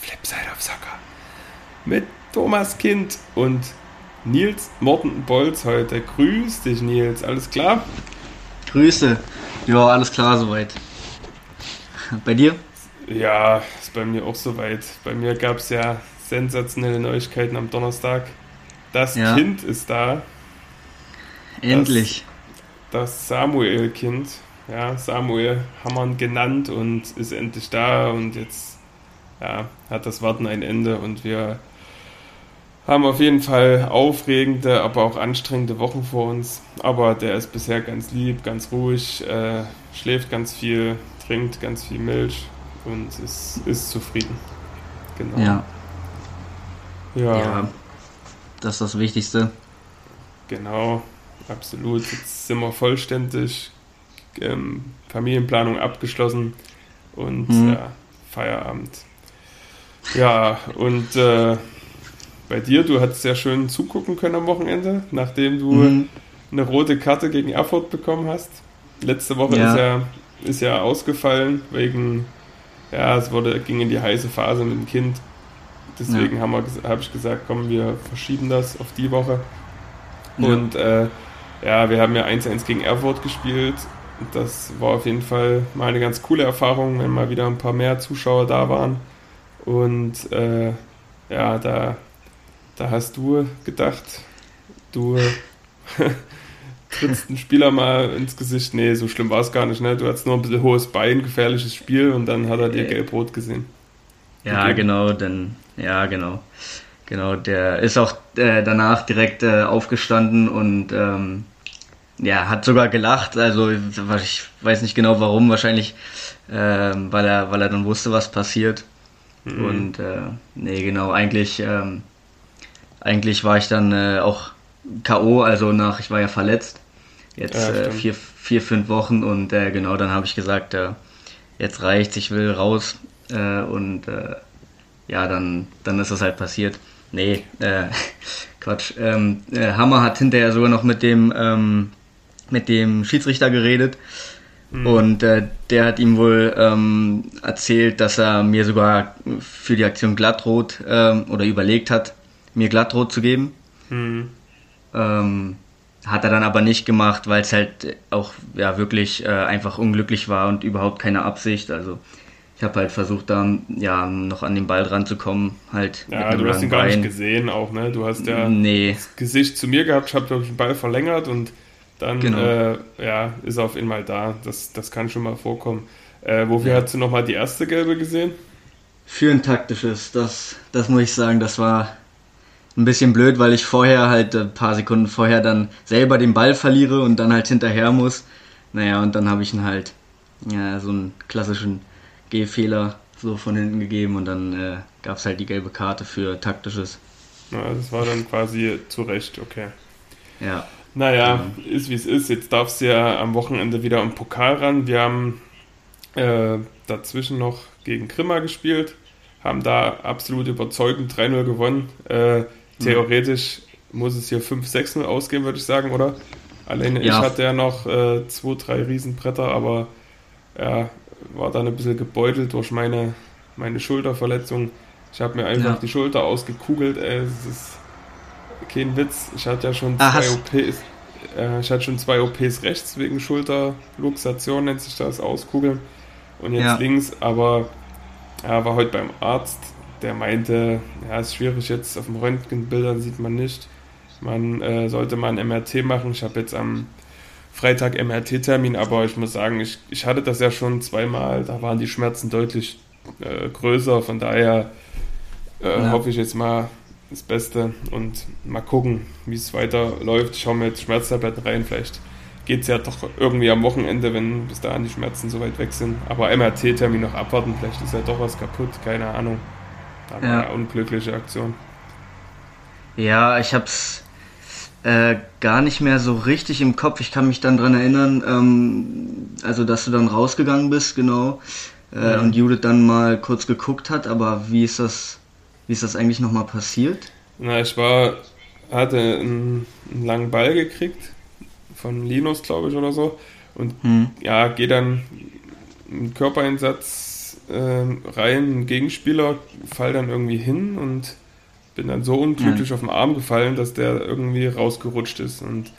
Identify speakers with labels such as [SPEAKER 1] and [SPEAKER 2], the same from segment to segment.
[SPEAKER 1] Flipside of Soccer. Mit Thomas Kind und Nils Morten Bolz heute. Grüß dich, Nils. Alles klar?
[SPEAKER 2] Grüße. Ja, alles klar soweit. Bei dir?
[SPEAKER 1] Ja, ist bei mir auch soweit. Bei mir gab es ja sensationelle Neuigkeiten am Donnerstag. Das ja. Kind ist da.
[SPEAKER 2] Endlich.
[SPEAKER 1] Das, das Samuel-Kind. Ja, Samuel Hammann genannt und ist endlich da und jetzt ja, hat das Warten ein Ende und wir haben auf jeden Fall aufregende, aber auch anstrengende Wochen vor uns. Aber der ist bisher ganz lieb, ganz ruhig, äh, schläft ganz viel, trinkt ganz viel Milch und ist, ist zufrieden.
[SPEAKER 2] Genau. Ja. ja. Ja. Das ist das Wichtigste.
[SPEAKER 1] Genau, absolut. Jetzt sind wir vollständig. Ähm, Familienplanung abgeschlossen und mhm. ja, Feierabend. Ja, und äh, bei dir, du hattest ja schön zugucken können am Wochenende, nachdem du mhm. eine rote Karte gegen Erfurt bekommen hast. Letzte Woche ja. ist ja ist ja ausgefallen wegen ja, es wurde ging in die heiße Phase mit dem Kind. Deswegen ja. habe hab ich gesagt, komm, wir verschieben das auf die Woche. Und äh, ja, wir haben ja 1-1 gegen Erfurt gespielt. Das war auf jeden Fall mal eine ganz coole Erfahrung, wenn mal wieder ein paar mehr Zuschauer da waren. Und äh, ja, da da hast du gedacht, du trittst einen Spieler mal ins Gesicht. Nee, so schlimm war es gar nicht. Ne? Du hattest nur ein bisschen hohes Bein, gefährliches Spiel und dann hat er dir gelb-rot gesehen.
[SPEAKER 2] Ja, okay. genau, dann, ja, genau. Genau, der ist auch äh, danach direkt äh, aufgestanden und ähm, ja, hat sogar gelacht. Also ich weiß nicht genau warum, wahrscheinlich äh, weil er, weil er dann wusste, was passiert. Mhm. Und äh, nee, genau, eigentlich ähm, eigentlich war ich dann äh, auch K.O., also nach, ich war ja verletzt, jetzt ja, äh, vier, vier, fünf Wochen und äh, genau, dann habe ich gesagt, äh, jetzt reicht's, ich will raus äh, und äh, ja, dann, dann ist das halt passiert. Nee, äh, Quatsch. Ähm, äh, Hammer hat hinterher sogar noch mit dem, ähm, mit dem Schiedsrichter geredet. Mhm. Und äh, der hat ihm wohl ähm, erzählt, dass er mir sogar für die Aktion glattrot ähm, oder überlegt hat, mir glattrot zu geben. Mhm. Ähm, hat er dann aber nicht gemacht, weil es halt auch ja wirklich äh, einfach unglücklich war und überhaupt keine Absicht. Also ich habe halt versucht, da ja noch an den Ball dran zu kommen. Halt
[SPEAKER 1] ja, du hast ihn gar nicht gesehen auch, ne? Du hast ja nee. das Gesicht zu mir gehabt, ich habe den Ball verlängert und dann genau. äh, ja, ist er auf einmal da. Das, das kann schon mal vorkommen. Äh, wofür ja. hast du nochmal die erste gelbe gesehen?
[SPEAKER 2] Für ein taktisches, das, das muss ich sagen, das war ein bisschen blöd, weil ich vorher halt ein paar Sekunden vorher dann selber den Ball verliere und dann halt hinterher muss. Naja, und dann habe ich ihn halt ja, so einen klassischen Gehfehler so von hinten gegeben und dann äh, gab es halt die gelbe Karte für taktisches.
[SPEAKER 1] Ja, das war dann quasi zu Recht, okay.
[SPEAKER 2] Ja.
[SPEAKER 1] Naja, genau. ist wie es ist. Jetzt darf es ja am Wochenende wieder im Pokal ran. Wir haben äh, dazwischen noch gegen Grimma gespielt, haben da absolut überzeugend 3-0 gewonnen. Äh, Theoretisch mhm. muss es hier 5-6-0 ausgehen, würde ich sagen, oder? Alleine ja. ich hatte ja noch äh, zwei, drei Riesenbretter, aber ja, war dann ein bisschen gebeutelt durch meine, meine Schulterverletzung. Ich habe mir einfach ja. die Schulter ausgekugelt, ey, es ist kein Witz. Ich hatte ja schon ah, zwei OPs. Äh, ich hatte schon zwei OPs rechts wegen Schulterluxation, nennt sich das, auskugeln. Und jetzt ja. links, aber ja, war heute beim Arzt der meinte, ja, ist schwierig jetzt, auf den Röntgenbildern sieht man nicht. Man äh, sollte mal ein MRT machen. Ich habe jetzt am Freitag MRT-Termin, aber ich muss sagen, ich, ich hatte das ja schon zweimal, da waren die Schmerzen deutlich äh, größer, von daher äh, ja. hoffe ich jetzt mal das Beste und mal gucken, wie es weiterläuft. Ich schaue mir jetzt Schmerztabletten rein, vielleicht geht es ja doch irgendwie am Wochenende, wenn bis dahin die Schmerzen so weit weg sind. Aber MRT-Termin noch abwarten, vielleicht ist ja doch was kaputt, keine Ahnung. Aber ja. eine unglückliche Aktion.
[SPEAKER 2] Ja, ich hab's äh, gar nicht mehr so richtig im Kopf. Ich kann mich dann dran erinnern, ähm, also dass du dann rausgegangen bist, genau, äh, mhm. und Judith dann mal kurz geguckt hat, aber wie ist das, wie ist das eigentlich nochmal passiert?
[SPEAKER 1] Na, ich war, hatte einen, einen langen Ball gekriegt von Linus, glaube ich, oder so. Und hm. ja, gehe dann einen Körpereinsatz äh, rein, einen Gegenspieler, fall dann irgendwie hin und bin dann so unglücklich ja. auf den Arm gefallen, dass der irgendwie rausgerutscht ist und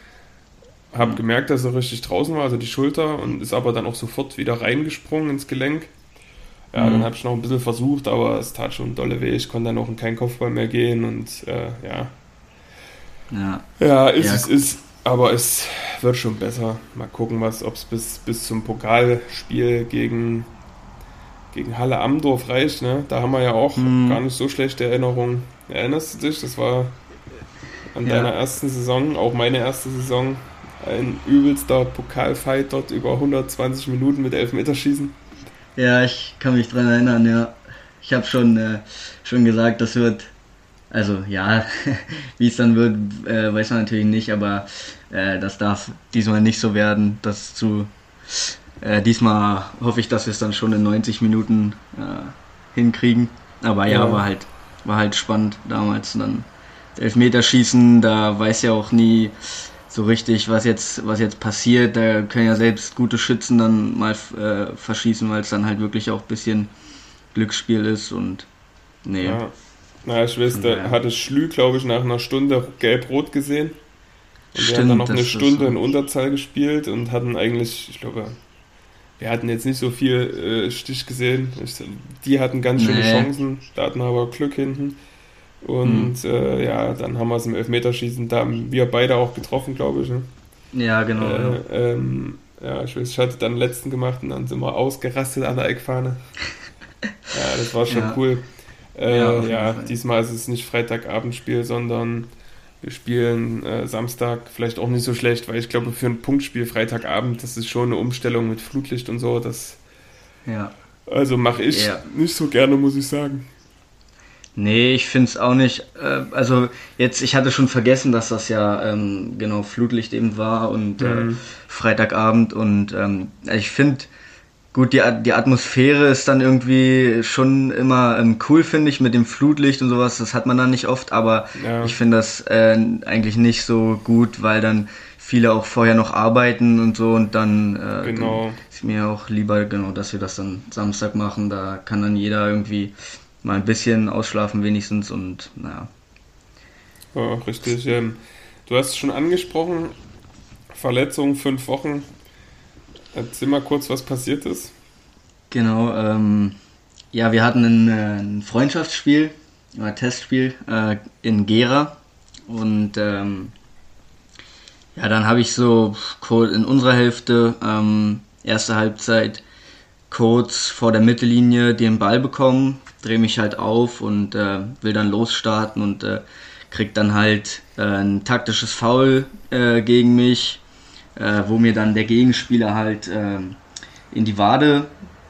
[SPEAKER 1] habe gemerkt, dass er richtig draußen war, also die Schulter, und ist aber dann auch sofort wieder reingesprungen ins Gelenk. Ja, mhm. dann habe ich noch ein bisschen versucht, aber es tat schon dolle weh. Ich konnte dann auch in keinen Kopfball mehr gehen und äh, ja. Ja, ja ist ja. es ist, aber es wird schon besser. Mal gucken, was, ob es bis, bis zum Pokalspiel gegen, gegen Halle Amdorf reicht. Ne? Da haben wir ja auch mhm. gar nicht so schlechte Erinnerungen. Erinnerst du dich? Das war an ja. deiner ersten Saison, auch meine erste Saison, ein übelster Pokalfight dort über 120 Minuten mit Elfmeterschießen.
[SPEAKER 2] Ja, ich kann mich dran erinnern, ja. Ich habe schon, äh, schon gesagt, das wird, also ja, wie es dann wird, äh, weiß man natürlich nicht, aber äh, das darf diesmal nicht so werden, dass zu, äh, diesmal hoffe ich, dass wir es dann schon in 90 Minuten äh, hinkriegen. Aber ja, ja, war halt, war halt spannend damals dann. Elfmeterschießen, da weiß ja auch nie, so richtig, was jetzt, was jetzt passiert. Da können ja selbst gute Schützen dann mal äh, verschießen, weil es dann halt wirklich auch ein bisschen Glücksspiel ist und nee. Ja.
[SPEAKER 1] Na, ich weiß, da hatte Schlü, glaube ich, nach einer Stunde gelb-rot gesehen. Und Stimmt, wir haben dann noch eine Stunde so. in Unterzahl gespielt und hatten eigentlich, ich glaube, wir hatten jetzt nicht so viel äh, Stich gesehen. Ich, die hatten ganz schöne nee. Chancen, da hatten wir aber Glück hinten. Und mhm. äh, ja, dann haben wir es im Elfmeterschießen, da haben wir beide auch getroffen, glaube ich. Ne?
[SPEAKER 2] Ja, genau. Äh, ja.
[SPEAKER 1] Ähm, ja, ich weiß, ich hatte dann den letzten gemacht und dann sind wir ausgerastet an der Eckfahne. ja, das war schon ja. cool. Äh, ja, ja diesmal ist es nicht Freitagabendspiel, sondern wir spielen äh, Samstag vielleicht auch nicht so schlecht, weil ich glaube, für ein Punktspiel Freitagabend, das ist schon eine Umstellung mit Flutlicht und so. Das, ja. Also mache ich ja. nicht so gerne, muss ich sagen.
[SPEAKER 2] Nee, ich finde es auch nicht. Äh, also jetzt, ich hatte schon vergessen, dass das ja ähm, genau Flutlicht eben war und äh, mhm. äh, Freitagabend und ähm, ich finde, gut, die, die Atmosphäre ist dann irgendwie schon immer ähm, cool, finde ich, mit dem Flutlicht und sowas. Das hat man dann nicht oft, aber ja. ich finde das äh, eigentlich nicht so gut, weil dann viele auch vorher noch arbeiten und so und dann, äh, genau. dann ist mir auch lieber, genau, dass wir das dann Samstag machen. Da kann dann jeder irgendwie mal ein bisschen ausschlafen wenigstens und naja.
[SPEAKER 1] Ja, richtig. Ähm, du hast schon angesprochen, Verletzung, fünf Wochen. Erzähl mal kurz, was passiert ist.
[SPEAKER 2] Genau, ähm, ja, wir hatten ein, äh, ein Freundschaftsspiel, ein Testspiel äh, in Gera und ähm, ja, dann habe ich so in unserer Hälfte, ähm, erste Halbzeit, kurz vor der Mittellinie den Ball bekommen, drehe mich halt auf und äh, will dann losstarten und äh, krieg dann halt äh, ein taktisches Foul äh, gegen mich, äh, wo mir dann der Gegenspieler halt äh, in die Wade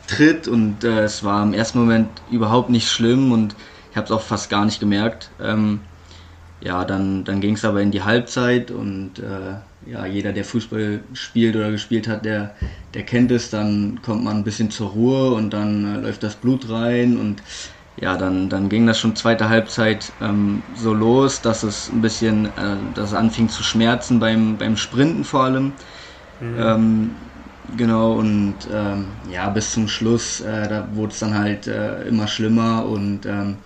[SPEAKER 2] tritt und äh, es war im ersten Moment überhaupt nicht schlimm und ich habe es auch fast gar nicht gemerkt. Ähm, ja, dann, dann ging es aber in die Halbzeit und äh, ja, jeder, der Fußball spielt oder gespielt hat, der, der kennt es, dann kommt man ein bisschen zur Ruhe und dann äh, läuft das Blut rein und ja, dann, dann ging das schon zweite Halbzeit ähm, so los, dass es ein bisschen, äh, dass es anfing zu schmerzen beim, beim Sprinten vor allem. Mhm. Ähm, genau, und ähm, ja, bis zum Schluss, äh, da wurde es dann halt äh, immer schlimmer und ähm,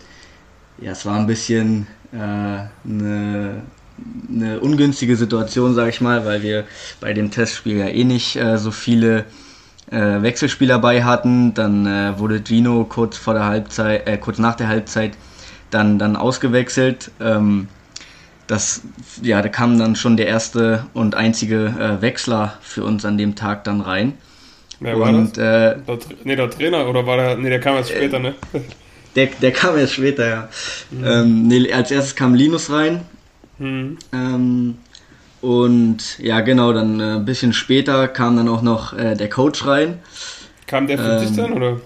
[SPEAKER 2] ja, es war ein bisschen eine, äh, eine ungünstige Situation, sage ich mal, weil wir bei dem Testspiel ja eh nicht äh, so viele äh, Wechselspieler bei hatten. Dann äh, wurde Gino kurz vor der Halbzeit, äh, kurz nach der Halbzeit dann, dann ausgewechselt. Ähm, das, ja, da kam dann schon der erste und einzige äh, Wechsler für uns an dem Tag dann rein.
[SPEAKER 1] Wer war und, das? Äh, der, nee, der Trainer oder war der, nee, der kam erst später, ne?
[SPEAKER 2] Der, der kam erst später, ja. Mhm. Ähm, nee, als erstes kam Linus rein. Mhm. Ähm, und ja, genau, dann äh, ein bisschen später kam dann auch noch äh, der Coach rein.
[SPEAKER 1] Kam der für ähm, dich dann, oder?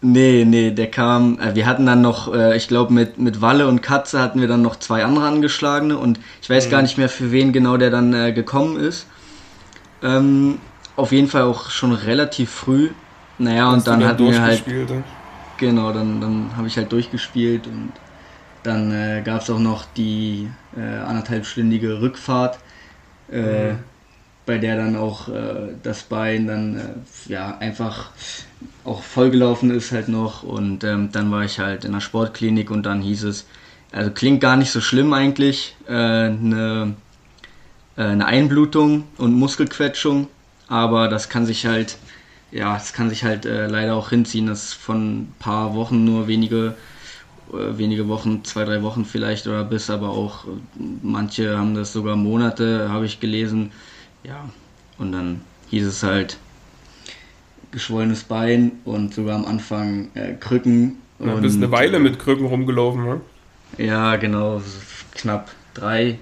[SPEAKER 2] Nee, nee, der kam, äh, wir hatten dann noch, äh, ich glaube mit, mit Walle und Katze hatten wir dann noch zwei andere angeschlagene und ich weiß mhm. gar nicht mehr für wen genau der dann äh, gekommen ist. Ähm, auf jeden Fall auch schon relativ früh. Naja, Hast und dann hatten wir halt. Gespielt, Genau, dann, dann habe ich halt durchgespielt und dann äh, gab es auch noch die anderthalbstündige Rückfahrt. Äh, bei der dann auch äh, das Bein dann äh, ja einfach auch vollgelaufen ist halt noch. Und ähm, dann war ich halt in der Sportklinik und dann hieß es, also klingt gar nicht so schlimm eigentlich, äh, eine, äh, eine Einblutung und Muskelquetschung, aber das kann sich halt, ja, es kann sich halt äh, leider auch hinziehen, dass von ein paar Wochen nur wenige äh, wenige Wochen, zwei, drei Wochen vielleicht oder bis, aber auch äh, manche haben das sogar Monate, habe ich gelesen. Ja, und dann hieß es halt geschwollenes Bein und sogar am Anfang äh, Krücken.
[SPEAKER 1] Du bist eine Weile mit Krücken rumgelaufen, ne?
[SPEAKER 2] Ja, genau, knapp drei,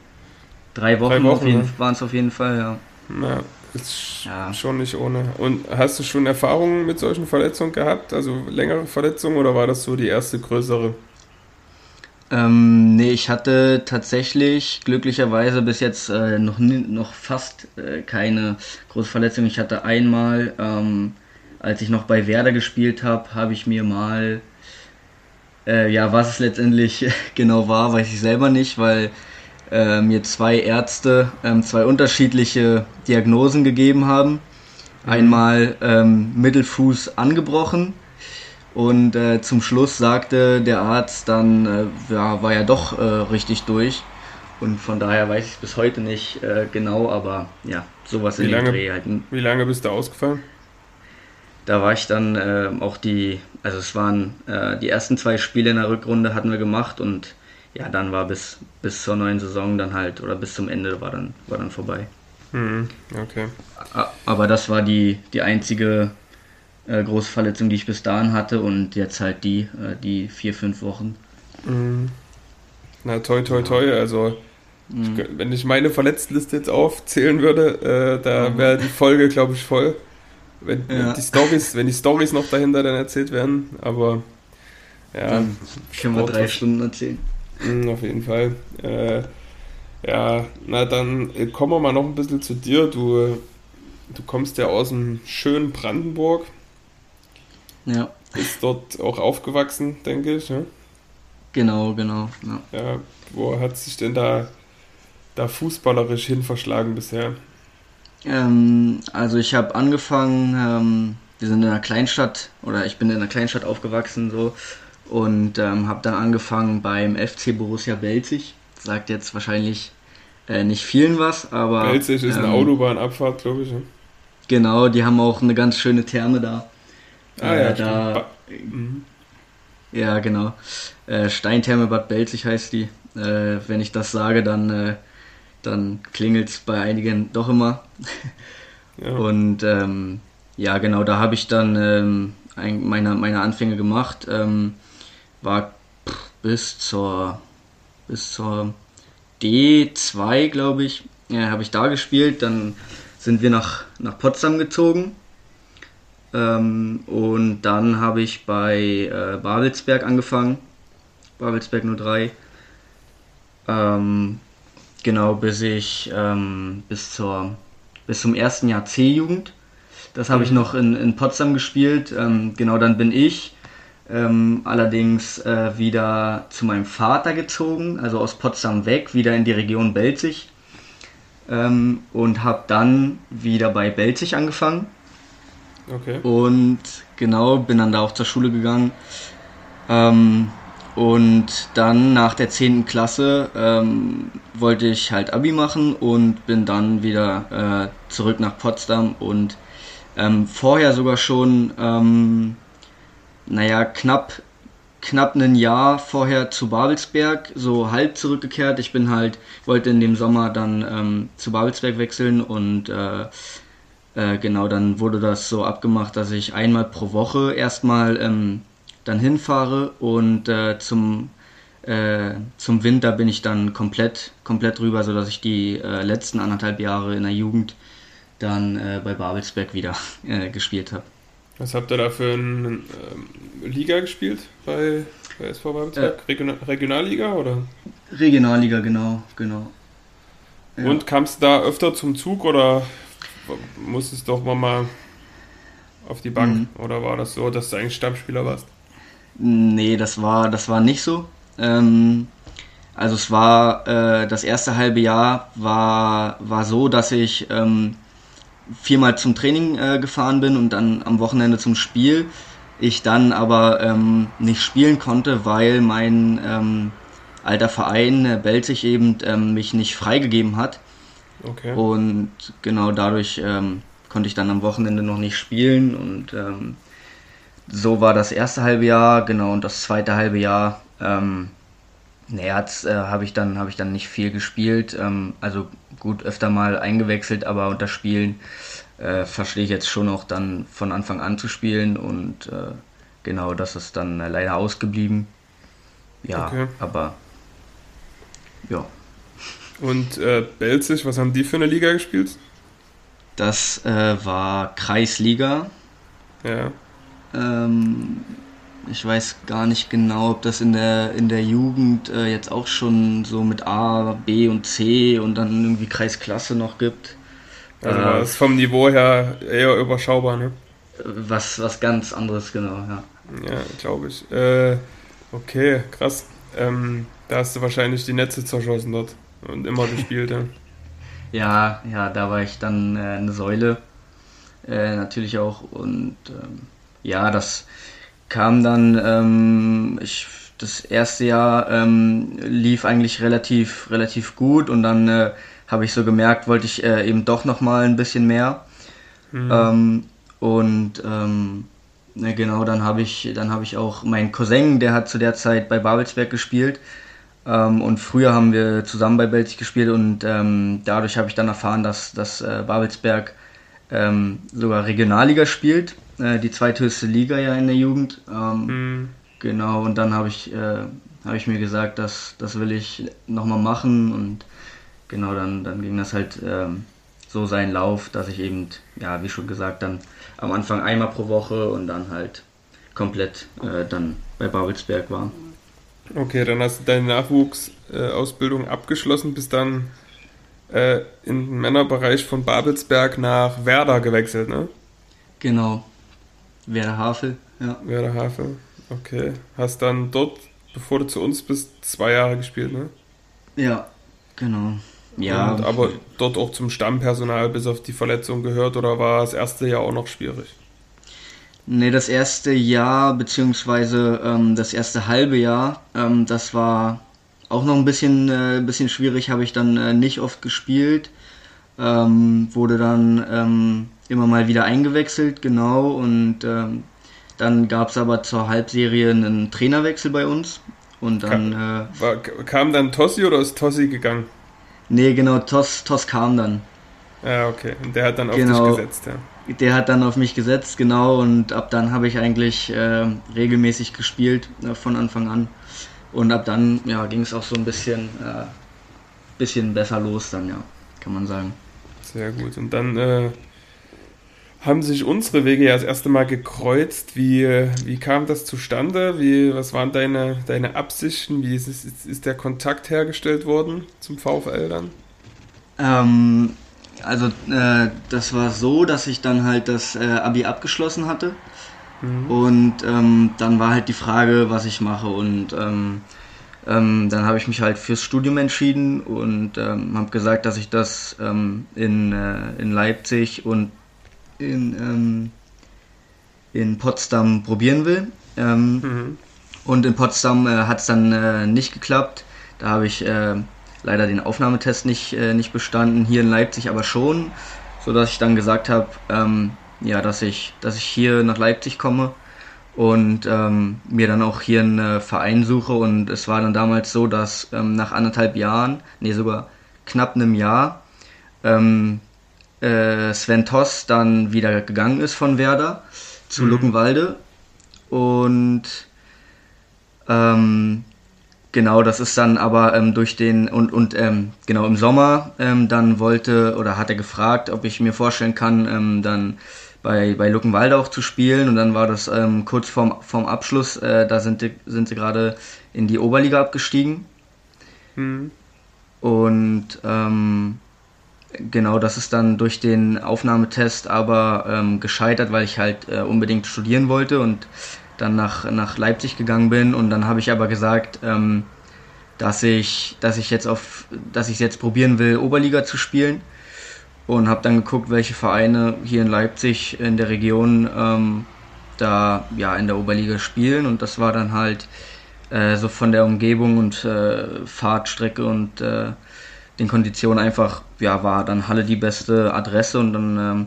[SPEAKER 2] drei Wochen, Wochen ja. waren es auf jeden Fall, ja.
[SPEAKER 1] Na, ist ja. schon nicht ohne. Und hast du schon Erfahrungen mit solchen Verletzungen gehabt? Also längere Verletzungen oder war das so die erste größere?
[SPEAKER 2] Ähm, nee, ich hatte tatsächlich glücklicherweise bis jetzt äh, noch, noch fast äh, keine große Verletzung. Ich hatte einmal, ähm, als ich noch bei Werder gespielt habe, habe ich mir mal, äh, ja, was es letztendlich genau war, weiß ich selber nicht, weil äh, mir zwei Ärzte ähm, zwei unterschiedliche Diagnosen gegeben haben. Mhm. Einmal ähm, Mittelfuß angebrochen und äh, zum Schluss sagte der Arzt dann, äh, ja, war ja doch äh, richtig durch. Und von daher weiß ich bis heute nicht äh, genau, aber ja, sowas
[SPEAKER 1] wie in lange, Dreh halt. Wie lange bist du ausgefallen?
[SPEAKER 2] Da war ich dann äh, auch die, also es waren äh, die ersten zwei Spiele in der Rückrunde hatten wir gemacht und ja, dann war bis, bis zur neuen Saison dann halt, oder bis zum Ende war dann, war dann vorbei.
[SPEAKER 1] Mhm, okay.
[SPEAKER 2] Aber das war die, die einzige äh, große Verletzung, die ich bis dahin hatte und jetzt halt die, äh, die vier, fünf Wochen.
[SPEAKER 1] Mhm. Na, toi, toi, toi. Also, mhm. ich, wenn ich meine Verletztenliste jetzt aufzählen würde, äh, da mhm. wäre die Folge, glaube ich, voll. Wenn, ja. die Storys, wenn die Stories noch dahinter dann erzählt werden, aber ja. Dann
[SPEAKER 2] können wir drei Stunden erzählen.
[SPEAKER 1] Mhm, auf jeden Fall. Äh, ja, na dann äh, kommen wir mal noch ein bisschen zu dir. Du, du kommst ja aus dem schönen Brandenburg.
[SPEAKER 2] Ja.
[SPEAKER 1] Ist dort auch aufgewachsen, denke ich. Ja?
[SPEAKER 2] Genau, genau. Ja.
[SPEAKER 1] ja, wo hat sich denn da, da fußballerisch hin verschlagen bisher?
[SPEAKER 2] Ähm, also ich habe angefangen, ähm, wir sind in einer Kleinstadt oder ich bin in einer Kleinstadt aufgewachsen so und ähm, habe dann angefangen beim FC Borussia Belzig. Sagt jetzt wahrscheinlich äh, nicht vielen was, aber.
[SPEAKER 1] Belzig ist eine ähm, Autobahnabfahrt, glaube ich. Ja?
[SPEAKER 2] Genau, die haben auch eine ganz schöne Therme da.
[SPEAKER 1] Ah äh, ja, da,
[SPEAKER 2] mhm. Ja, genau. Äh, Steintherme Bad Belzig heißt die. Äh, wenn ich das sage, dann, äh, dann klingelt es bei einigen doch immer. ja. Und ähm, ja, genau, da habe ich dann ähm, ein, meine, meine Anfänge gemacht. Ähm, war bis zur bis zur D2, glaube ich, ja, habe ich da gespielt. Dann sind wir nach, nach Potsdam gezogen ähm, und dann habe ich bei äh, Babelsberg angefangen. Babelsberg 03. Ähm, genau, bis ich ähm, bis zur bis zum ersten Jahr C-Jugend. Das habe ich mhm. noch in, in Potsdam gespielt. Ähm, genau, dann bin ich ähm, allerdings äh, wieder zu meinem Vater gezogen, also aus Potsdam weg, wieder in die Region Belzig. Ähm, und habe dann wieder bei Belzig angefangen.
[SPEAKER 1] Okay.
[SPEAKER 2] Und genau, bin dann da auch zur Schule gegangen. Ähm, und dann nach der 10. Klasse ähm, wollte ich halt Abi machen und bin dann wieder äh, zurück nach Potsdam und ähm, vorher sogar schon, ähm, naja, knapp, knapp ein Jahr vorher zu Babelsberg, so halb zurückgekehrt. Ich bin halt, wollte in dem Sommer dann ähm, zu Babelsberg wechseln und äh, äh, genau, dann wurde das so abgemacht, dass ich einmal pro Woche erstmal ähm, dann hinfahre und äh, zum, äh, zum Winter bin ich dann komplett, komplett rüber, sodass ich die äh, letzten anderthalb Jahre in der Jugend dann äh, bei Babelsberg wieder gespielt habe.
[SPEAKER 1] Was habt ihr da für eine ähm, Liga gespielt bei, bei SV Babelsberg? Regional, Regionalliga oder?
[SPEAKER 2] Regionalliga, genau, genau.
[SPEAKER 1] Ja. Und kamst du da öfter zum Zug oder musstest doch mal auf die Bank mhm. oder war das so, dass du eigentlich Stammspieler warst?
[SPEAKER 2] Nee, das war, das war nicht so. Ähm, also es war äh, das erste halbe Jahr war, war so, dass ich ähm, viermal zum Training äh, gefahren bin und dann am Wochenende zum Spiel. Ich dann aber ähm, nicht spielen konnte, weil mein ähm, alter Verein äh, Belzig eben ähm, mich nicht freigegeben hat. Okay. Und genau dadurch ähm, konnte ich dann am Wochenende noch nicht spielen und ähm, so war das erste halbe Jahr, genau, und das zweite halbe Jahr, ähm, naja, äh, habe ich, dann, hab ich dann nicht viel gespielt. Ähm, also gut, öfter mal eingewechselt, aber unter Spielen äh, verstehe ich jetzt schon auch dann von Anfang an zu spielen und äh, genau, das ist dann leider ausgeblieben. Ja, okay. aber ja.
[SPEAKER 1] Und äh, Belzig, was haben die für eine Liga gespielt?
[SPEAKER 2] Das äh, war Kreisliga.
[SPEAKER 1] Ja.
[SPEAKER 2] Ähm, ich weiß gar nicht genau, ob das in der, in der Jugend äh, jetzt auch schon so mit A, B und C und dann irgendwie Kreisklasse noch gibt.
[SPEAKER 1] Also äh, ist vom Niveau her eher überschaubar, ne?
[SPEAKER 2] Was, was ganz anderes, genau, ja.
[SPEAKER 1] Ja, glaube ich. Äh, okay, krass. Ähm, da hast du wahrscheinlich die Netze zerschossen dort und immer gespielt, ja.
[SPEAKER 2] ja, ja, da war ich dann äh, eine Säule. Äh, natürlich auch und ähm, ja, das kam dann, ähm, ich, das erste Jahr ähm, lief eigentlich relativ, relativ gut und dann äh, habe ich so gemerkt, wollte ich äh, eben doch nochmal ein bisschen mehr. Mhm. Ähm, und ähm, ne, genau, dann habe ich, dann habe ich auch meinen Cousin, der hat zu der Zeit bei Babelsberg gespielt. Ähm, und früher haben wir zusammen bei Belzig gespielt und ähm, dadurch habe ich dann erfahren, dass, dass äh, Babelsberg ähm, sogar Regionalliga spielt äh, die zweithöchste Liga ja in der Jugend. Ähm, mhm. Genau, und dann habe ich, äh, hab ich mir gesagt, dass das will ich nochmal machen und genau, dann, dann ging das halt ähm, so seinen Lauf, dass ich eben, ja, wie schon gesagt, dann am Anfang einmal pro Woche und dann halt komplett äh, dann bei Babelsberg war.
[SPEAKER 1] Okay, dann hast du deine Nachwuchsausbildung äh, abgeschlossen, bist dann äh, im Männerbereich von Babelsberg nach Werder gewechselt, ne?
[SPEAKER 2] Genau, Werder Havel, ja.
[SPEAKER 1] Werder Havel, okay. Hast dann dort, bevor du zu uns bist, zwei Jahre gespielt, ne?
[SPEAKER 2] Ja, genau. Ja.
[SPEAKER 1] Und, aber dort auch zum Stammpersonal bis auf die Verletzung gehört oder war das erste Jahr auch noch schwierig?
[SPEAKER 2] Ne, das erste Jahr, beziehungsweise ähm, das erste halbe Jahr, ähm, das war auch noch ein bisschen, äh, bisschen schwierig, habe ich dann äh, nicht oft gespielt. Ähm, wurde dann ähm, immer mal wieder eingewechselt, genau. Und ähm, dann gab es aber zur Halbserie einen Trainerwechsel bei uns. Und dann.
[SPEAKER 1] Kam, äh, war, kam dann Tossi oder ist Tossi gegangen?
[SPEAKER 2] Nee, genau, Toss, Toss kam dann.
[SPEAKER 1] Ja, okay. Und der hat dann auf genau, dich gesetzt, ja.
[SPEAKER 2] Der hat dann auf mich gesetzt, genau. Und ab dann habe ich eigentlich äh, regelmäßig gespielt, äh, von Anfang an. Und ab dann ja, ging es auch so ein bisschen, äh, bisschen besser los, dann, ja, kann man sagen.
[SPEAKER 1] Sehr gut. Und dann äh, haben sich unsere Wege ja das erste Mal gekreuzt. Wie, wie kam das zustande? Wie, was waren deine, deine Absichten? Wie ist, ist, ist der Kontakt hergestellt worden zum VfL dann?
[SPEAKER 2] Ähm, also äh, das war so, dass ich dann halt das äh, Abi abgeschlossen hatte. Mhm. Und ähm, dann war halt die Frage, was ich mache. Und ähm, ähm, dann habe ich mich halt fürs Studium entschieden und ähm, habe gesagt, dass ich das ähm, in, äh, in Leipzig und in, ähm, in Potsdam probieren will. Mhm. Und in Potsdam äh, hat es dann äh, nicht geklappt. Da habe ich äh, leider den Aufnahmetest nicht, äh, nicht bestanden, hier in Leipzig aber schon, sodass ich dann gesagt habe, ähm, ja, dass ich, dass ich hier nach Leipzig komme und ähm, mir dann auch hier einen äh, Verein suche. Und es war dann damals so, dass ähm, nach anderthalb Jahren, nee, sogar knapp einem Jahr, ähm, äh, Sven Toss dann wieder gegangen ist von Werder zu mhm. Luckenwalde. Und ähm, genau, das ist dann aber ähm, durch den und, und ähm, genau im Sommer ähm, dann wollte oder hat er gefragt, ob ich mir vorstellen kann, ähm, dann bei, bei Luckenwalde auch zu spielen. Und dann war das ähm, kurz vorm, vorm Abschluss, äh, da sind die, sind sie gerade in die Oberliga abgestiegen. Mhm. Und ähm, Genau, das ist dann durch den Aufnahmetest aber gescheitert, weil ich halt äh, unbedingt studieren wollte und dann nach, nach Leipzig gegangen bin. Und dann habe ich aber gesagt, ähm, dass ich, dass ich jetzt auf, dass ich jetzt probieren will, Oberliga zu spielen. und habe dann geguckt, welche Vereine hier in Leipzig in der Region ähm, da ja in der Oberliga spielen. Und das war dann halt äh, so von der Umgebung und äh, Fahrtstrecke und äh, den Konditionen einfach, ja, war dann Halle die beste Adresse. Und dann ähm,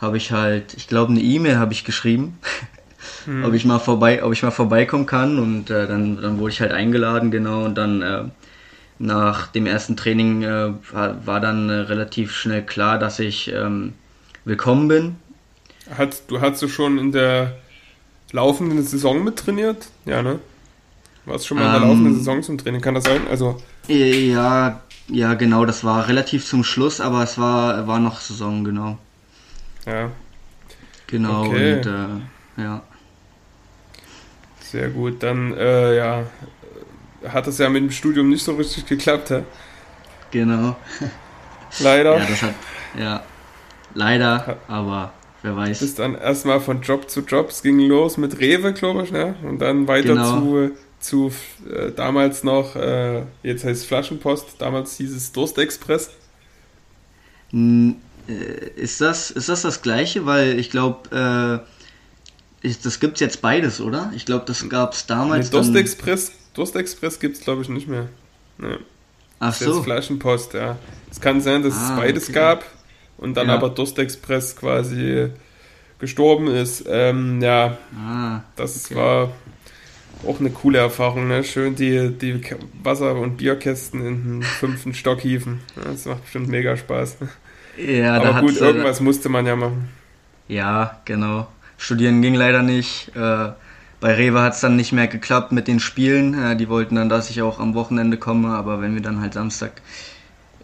[SPEAKER 2] habe ich halt, ich glaube, eine E-Mail habe ich geschrieben, hm. ob ich mal vorbei, ob ich mal vorbeikommen kann und äh, dann, dann wurde ich halt eingeladen, genau, und dann äh, nach dem ersten Training äh, war, war, dann relativ schnell klar, dass ich ähm, willkommen bin.
[SPEAKER 1] Hat, du hast du schon in der laufenden Saison mit trainiert? Ja, ne? Warst schon mal in der ähm, laufenden Saison zum Training, kann das sein? Also
[SPEAKER 2] ja, ja, genau, das war relativ zum Schluss, aber es war, war noch Saison, genau.
[SPEAKER 1] Ja.
[SPEAKER 2] Genau, okay. und äh, ja.
[SPEAKER 1] Sehr gut, dann äh, ja, hat es ja mit dem Studium nicht so richtig geklappt, hä?
[SPEAKER 2] Genau.
[SPEAKER 1] Leider.
[SPEAKER 2] Ja, das hat, ja, leider, aber wer weiß.
[SPEAKER 1] Bist dann erstmal von Job zu Job, es ging los mit Rewe, glaube ich, ne? Und dann weiter genau. zu zu äh, damals noch, äh, jetzt heißt es Flaschenpost, damals hieß es Durstexpress.
[SPEAKER 2] Äh, ist das, ist das das gleiche? Weil ich glaube, äh, das gibt es jetzt beides, oder? Ich glaube, das gab es damals.
[SPEAKER 1] Nee, Durstexpress, Durstexpress gibt es glaube ich nicht mehr. Nee.
[SPEAKER 2] Ach
[SPEAKER 1] das
[SPEAKER 2] so.
[SPEAKER 1] Jetzt Flaschenpost, ja. Es kann sein, dass ah, es beides okay. gab und dann ja. aber Durstexpress quasi gestorben ist. Ähm, ja,
[SPEAKER 2] ah,
[SPEAKER 1] das okay. war auch eine coole Erfahrung, ne? Schön die, die Wasser- und Bierkästen in den fünften Stock hieven. Das macht bestimmt mega Spaß.
[SPEAKER 2] Ja,
[SPEAKER 1] Aber gut, irgendwas musste man ja machen.
[SPEAKER 2] Ja, genau. Studieren ging leider nicht. Äh, bei Rewe hat es dann nicht mehr geklappt mit den Spielen. Äh, die wollten dann, dass ich auch am Wochenende komme, aber wenn wir dann halt Samstag,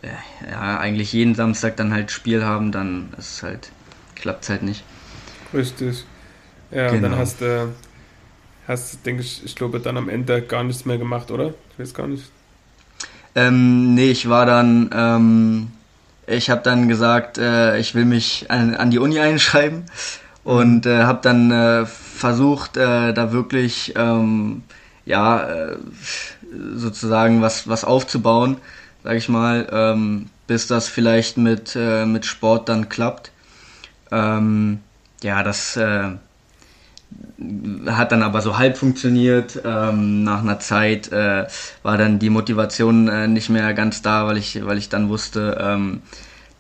[SPEAKER 2] äh, ja, eigentlich jeden Samstag dann halt Spiel haben, dann ist halt, klappt es halt nicht.
[SPEAKER 1] Richtig. Ja, genau. dann hast du hast, denke ich, ich glaube, dann am Ende gar nichts mehr gemacht, oder? Ich weiß gar nicht.
[SPEAKER 2] Ähm, nee, ich war dann, ähm, ich habe dann gesagt, äh, ich will mich an, an, die Uni einschreiben und äh, habe dann äh, versucht, äh, da wirklich, ähm, ja, äh, sozusagen was, was aufzubauen, sag ich mal, ähm, bis das vielleicht mit, äh, mit Sport dann klappt. Ähm, ja, das hat dann aber so halb funktioniert. Ähm, nach einer Zeit äh, war dann die Motivation äh, nicht mehr ganz da, weil ich, weil ich dann wusste, ähm,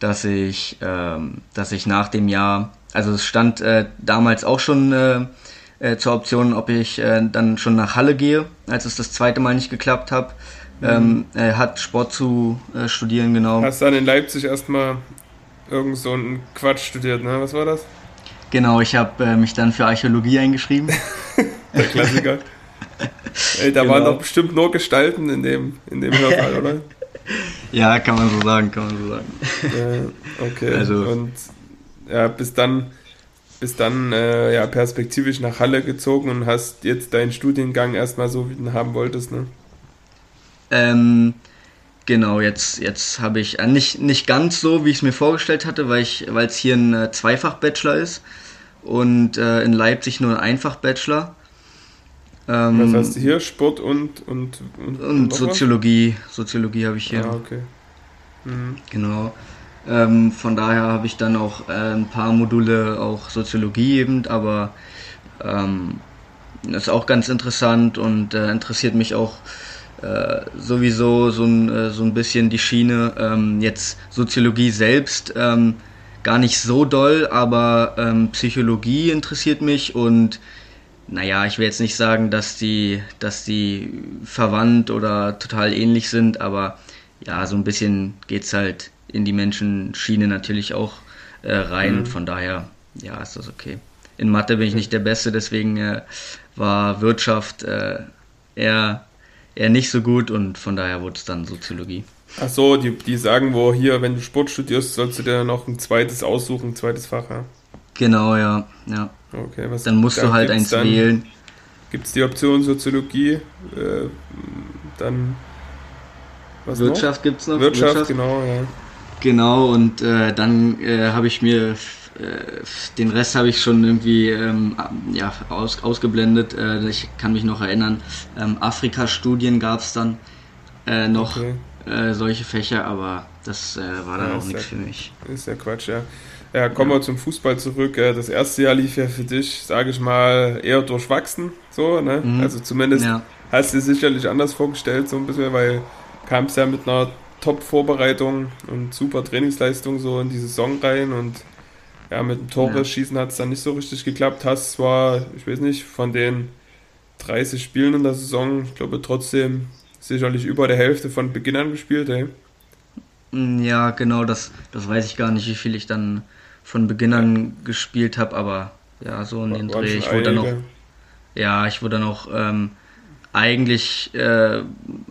[SPEAKER 2] dass ich, ähm, dass ich nach dem Jahr, also es stand äh, damals auch schon äh, äh, zur Option, ob ich äh, dann schon nach Halle gehe, als es das zweite Mal nicht geklappt hat. Mhm. Ähm, hat Sport zu studieren, genau.
[SPEAKER 1] Hast dann in Leipzig erstmal irgend so einen Quatsch studiert, ne? Was war das?
[SPEAKER 2] Genau, ich habe äh, mich dann für Archäologie eingeschrieben.
[SPEAKER 1] Der Klassiker. Ey, da genau. waren doch bestimmt nur Gestalten in dem, in dem Hörsaal, oder?
[SPEAKER 2] Ja, kann man so sagen, kann man so sagen.
[SPEAKER 1] Ja, okay. Also, und ja, bis dann, bis dann äh, ja, perspektivisch nach Halle gezogen und hast jetzt deinen Studiengang erstmal so, wie du ihn haben wolltest, ne?
[SPEAKER 2] Ähm, Genau, jetzt, jetzt habe ich äh, nicht, nicht ganz so, wie ich es mir vorgestellt hatte, weil es hier ein äh, Zweifach-Bachelor ist und äh, in Leipzig nur ein Einfach-Bachelor.
[SPEAKER 1] Ähm, Was hast du hier? Sport und und,
[SPEAKER 2] und, und Soziologie. Soziologie habe ich hier.
[SPEAKER 1] Ah, okay.
[SPEAKER 2] Mhm. Genau. Ähm, von daher habe ich dann auch äh, ein paar Module auch Soziologie eben, aber ähm, das ist auch ganz interessant und äh, interessiert mich auch äh, sowieso so ein, äh, so ein bisschen die Schiene. Ähm, jetzt Soziologie selbst ähm, gar nicht so doll, aber ähm, Psychologie interessiert mich und naja, ich will jetzt nicht sagen, dass die, dass die verwandt oder total ähnlich sind, aber ja, so ein bisschen geht es halt in die Menschenschiene natürlich auch äh, rein. Mhm. Von daher, ja, ist das okay. In Mathe bin ich nicht der Beste, deswegen äh, war Wirtschaft äh, eher eher nicht so gut und von daher wurde es dann Soziologie.
[SPEAKER 1] Ach so, die, die sagen, wo hier, wenn du Sport studierst, sollst du dir noch ein zweites aussuchen, ein zweites Fach, ja?
[SPEAKER 2] Genau, ja. ja.
[SPEAKER 1] Okay, was,
[SPEAKER 2] dann musst da du halt eins dann, wählen.
[SPEAKER 1] Gibt es die Option Soziologie, äh, dann
[SPEAKER 2] was Wirtschaft gibt es noch.
[SPEAKER 1] Wirtschaft, Wirtschaft, genau, ja.
[SPEAKER 2] Genau, und äh, dann äh, habe ich mir äh, den Rest habe ich schon irgendwie ähm, ja, aus, ausgeblendet. Äh, ich kann mich noch erinnern, ähm, Afrika-Studien gab es dann äh, noch okay. Äh, solche Fächer, aber Das äh, war dann ja, auch nichts ja, für mich.
[SPEAKER 1] Ist ja Quatsch, ja. Ja, kommen wir zum Fußball zurück. Äh, das erste Jahr lief ja für dich, sage ich mal, eher durchwachsen. So, ne? Mhm. Also zumindest hast du dir sicherlich anders vorgestellt, so ein bisschen, weil kam es ja mit einer Top-Vorbereitung und super Trainingsleistung so in die Saison rein und ja, mit dem Tore schießen hat es dann nicht so richtig geklappt. Hast zwar, ich weiß nicht, von den 30 Spielen in der Saison, ich glaube trotzdem sicherlich über der Hälfte von Beginn an gespielt, ey.
[SPEAKER 2] Mm, ja, genau, das, das weiß ich gar nicht, wie viel ich dann von Beginn an gespielt habe, aber ja, so in den Dreh. Ich wurde dann noch, ja, ich wurde dann auch ähm, eigentlich, äh,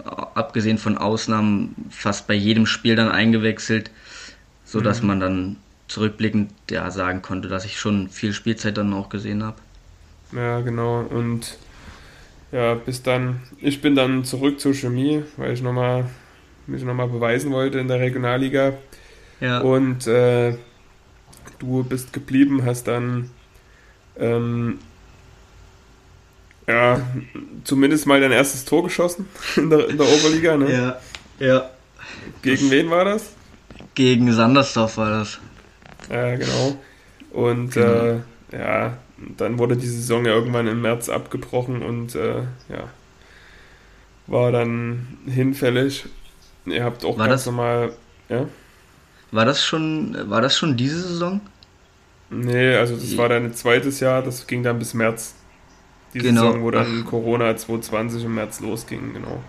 [SPEAKER 2] abgesehen von Ausnahmen, fast bei jedem Spiel dann eingewechselt, sodass mhm. man dann zurückblickend ja sagen konnte, dass ich schon viel Spielzeit dann auch gesehen habe.
[SPEAKER 1] Ja, genau. Und ja, bis dann, ich bin dann zurück zur Chemie, weil ich nochmal mich nochmal beweisen wollte in der Regionalliga. Ja. Und äh, du bist geblieben, hast dann ähm, ja, zumindest mal dein erstes Tor geschossen in der, in der Oberliga, ne?
[SPEAKER 2] Ja, ja.
[SPEAKER 1] Gegen wen war das?
[SPEAKER 2] Gegen Sandersdorf war das.
[SPEAKER 1] Ja, genau. Und genau. Äh, ja, dann wurde die Saison ja irgendwann im März abgebrochen und äh, ja, war dann hinfällig. Ihr habt auch war ganz das, normal, ja?
[SPEAKER 2] War das schon, war das schon diese Saison?
[SPEAKER 1] Nee, also das war dann ein zweites Jahr, das ging dann bis März. Die genau. Saison, wo dann Ach. Corona 2020 im März losging, genau.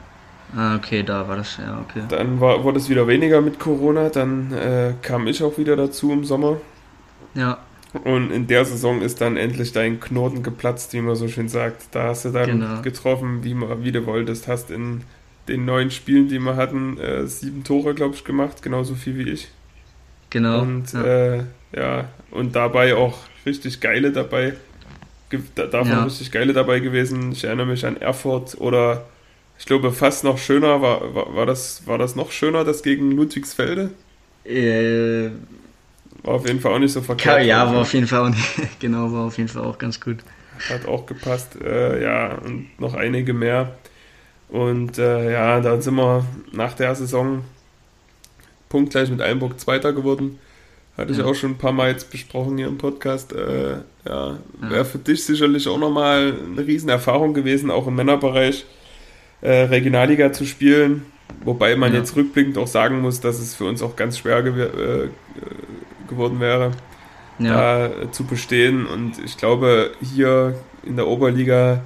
[SPEAKER 2] Ah, okay, da war das, ja, okay.
[SPEAKER 1] Dann war, wurde es wieder weniger mit Corona, dann äh, kam ich auch wieder dazu im Sommer.
[SPEAKER 2] Ja.
[SPEAKER 1] Und in der Saison ist dann endlich dein Knoten geplatzt, wie man so schön sagt. Da hast du dann genau. getroffen, wie, man, wie du wolltest. Hast in den neun Spielen, die wir hatten, äh, sieben Tore, glaube ich, gemacht. Genauso viel wie ich.
[SPEAKER 2] Genau.
[SPEAKER 1] Und ja, äh, ja und dabei auch richtig geile dabei. Davon ja. richtig geile dabei gewesen. Ich erinnere mich an Erfurt oder ich glaube fast noch schöner. War, war, war, das, war das noch schöner, das gegen Ludwigsfelde?
[SPEAKER 2] Äh,
[SPEAKER 1] war auf jeden Fall auch nicht so verkehrt.
[SPEAKER 2] Ja, war auf jeden Fall auch nicht, genau, war auf jeden Fall auch ganz gut.
[SPEAKER 1] Hat auch gepasst, äh, ja, und noch einige mehr. Und äh, ja, da sind wir nach der Saison punktgleich mit Einburg Zweiter geworden. Hatte ich auch schon ein paar Mal jetzt besprochen hier im Podcast. Äh, ja, wäre für dich sicherlich auch nochmal eine Riesenerfahrung gewesen, auch im Männerbereich äh, Regionalliga zu spielen. Wobei man ja. jetzt rückblickend auch sagen muss, dass es für uns auch ganz schwer gew äh, geworden wäre, ja. da zu bestehen. Und ich glaube, hier in der Oberliga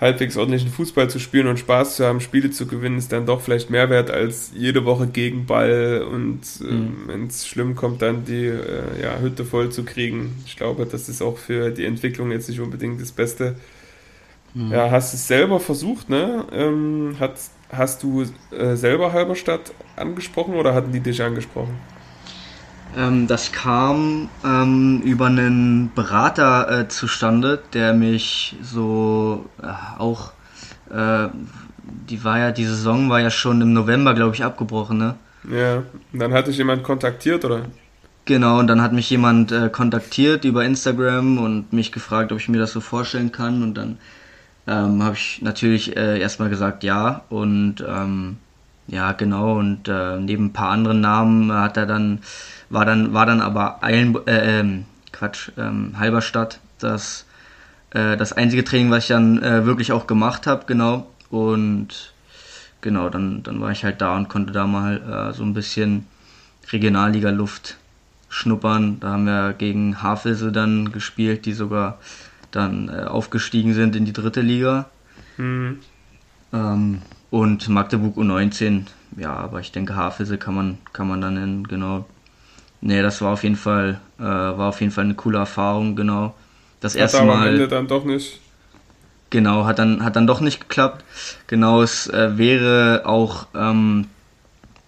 [SPEAKER 1] halbwegs ordentlichen Fußball zu spielen und Spaß zu haben, Spiele zu gewinnen, ist dann doch vielleicht mehr wert als jede Woche gegen Ball und äh, mhm. wenn es schlimm kommt, dann die äh, ja, Hütte voll zu kriegen. Ich glaube, das ist auch für die Entwicklung jetzt nicht unbedingt das Beste. Mhm. Ja, hast es selber versucht, ne? Ähm, hat, hast du äh, selber Halberstadt angesprochen oder hatten die dich angesprochen?
[SPEAKER 2] Ähm, das kam ähm, über einen Berater äh, zustande, der mich so äh, auch, äh, die war ja, die Saison war ja schon im November, glaube ich, abgebrochen, ne?
[SPEAKER 1] Ja, und dann hat dich jemand kontaktiert, oder?
[SPEAKER 2] Genau, und dann hat mich jemand äh, kontaktiert über Instagram und mich gefragt, ob ich mir das so vorstellen kann. Und dann ähm, habe ich natürlich äh, erstmal gesagt ja. Und ähm, ja, genau, und äh, neben ein paar anderen Namen hat er dann war dann, war dann aber Eilen, äh, ähm, Quatsch, ähm, Halberstadt das, äh, das einzige Training, was ich dann äh, wirklich auch gemacht habe, genau. Und genau, dann, dann war ich halt da und konnte da mal äh, so ein bisschen Regionalliga-Luft schnuppern. Da haben wir gegen Havelse dann gespielt, die sogar dann äh, aufgestiegen sind in die dritte Liga. Mhm. Ähm, und Magdeburg U19, ja, aber ich denke, Havelse kann man, kann man dann nennen, genau. Nee, das war auf jeden Fall, äh, war auf jeden Fall eine coole Erfahrung, genau. Das hat erste Mal. Am Ende
[SPEAKER 1] dann doch nicht.
[SPEAKER 2] Genau, hat dann, hat dann doch nicht geklappt. Genau, es äh, wäre auch ähm,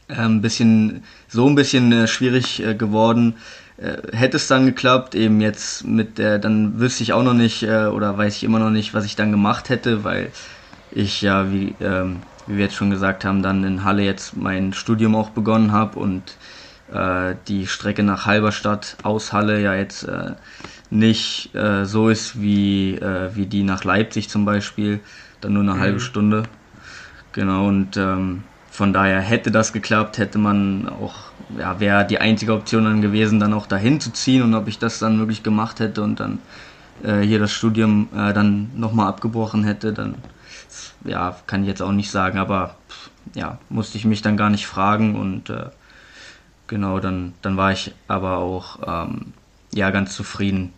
[SPEAKER 2] äh, ein bisschen, so ein bisschen äh, schwierig äh, geworden. Äh, hätte es dann geklappt, eben jetzt mit der, dann wüsste ich auch noch nicht, äh, oder weiß ich immer noch nicht, was ich dann gemacht hätte, weil ich ja, wie, ähm, wie wir jetzt schon gesagt haben, dann in Halle jetzt mein Studium auch begonnen habe und äh, die Strecke nach Halberstadt aus Halle ja jetzt äh, nicht äh, so ist wie, äh, wie die nach Leipzig zum Beispiel, dann nur eine mhm. halbe Stunde. Genau, und ähm, von daher hätte das geklappt, hätte man auch, ja, wäre die einzige Option dann gewesen, dann auch dahin zu ziehen und ob ich das dann wirklich gemacht hätte und dann äh, hier das Studium äh, dann nochmal abgebrochen hätte, dann ja, kann ich jetzt auch nicht sagen, aber ja, musste ich mich dann gar nicht fragen und äh, genau, dann, dann war ich aber auch ähm, ja ganz zufrieden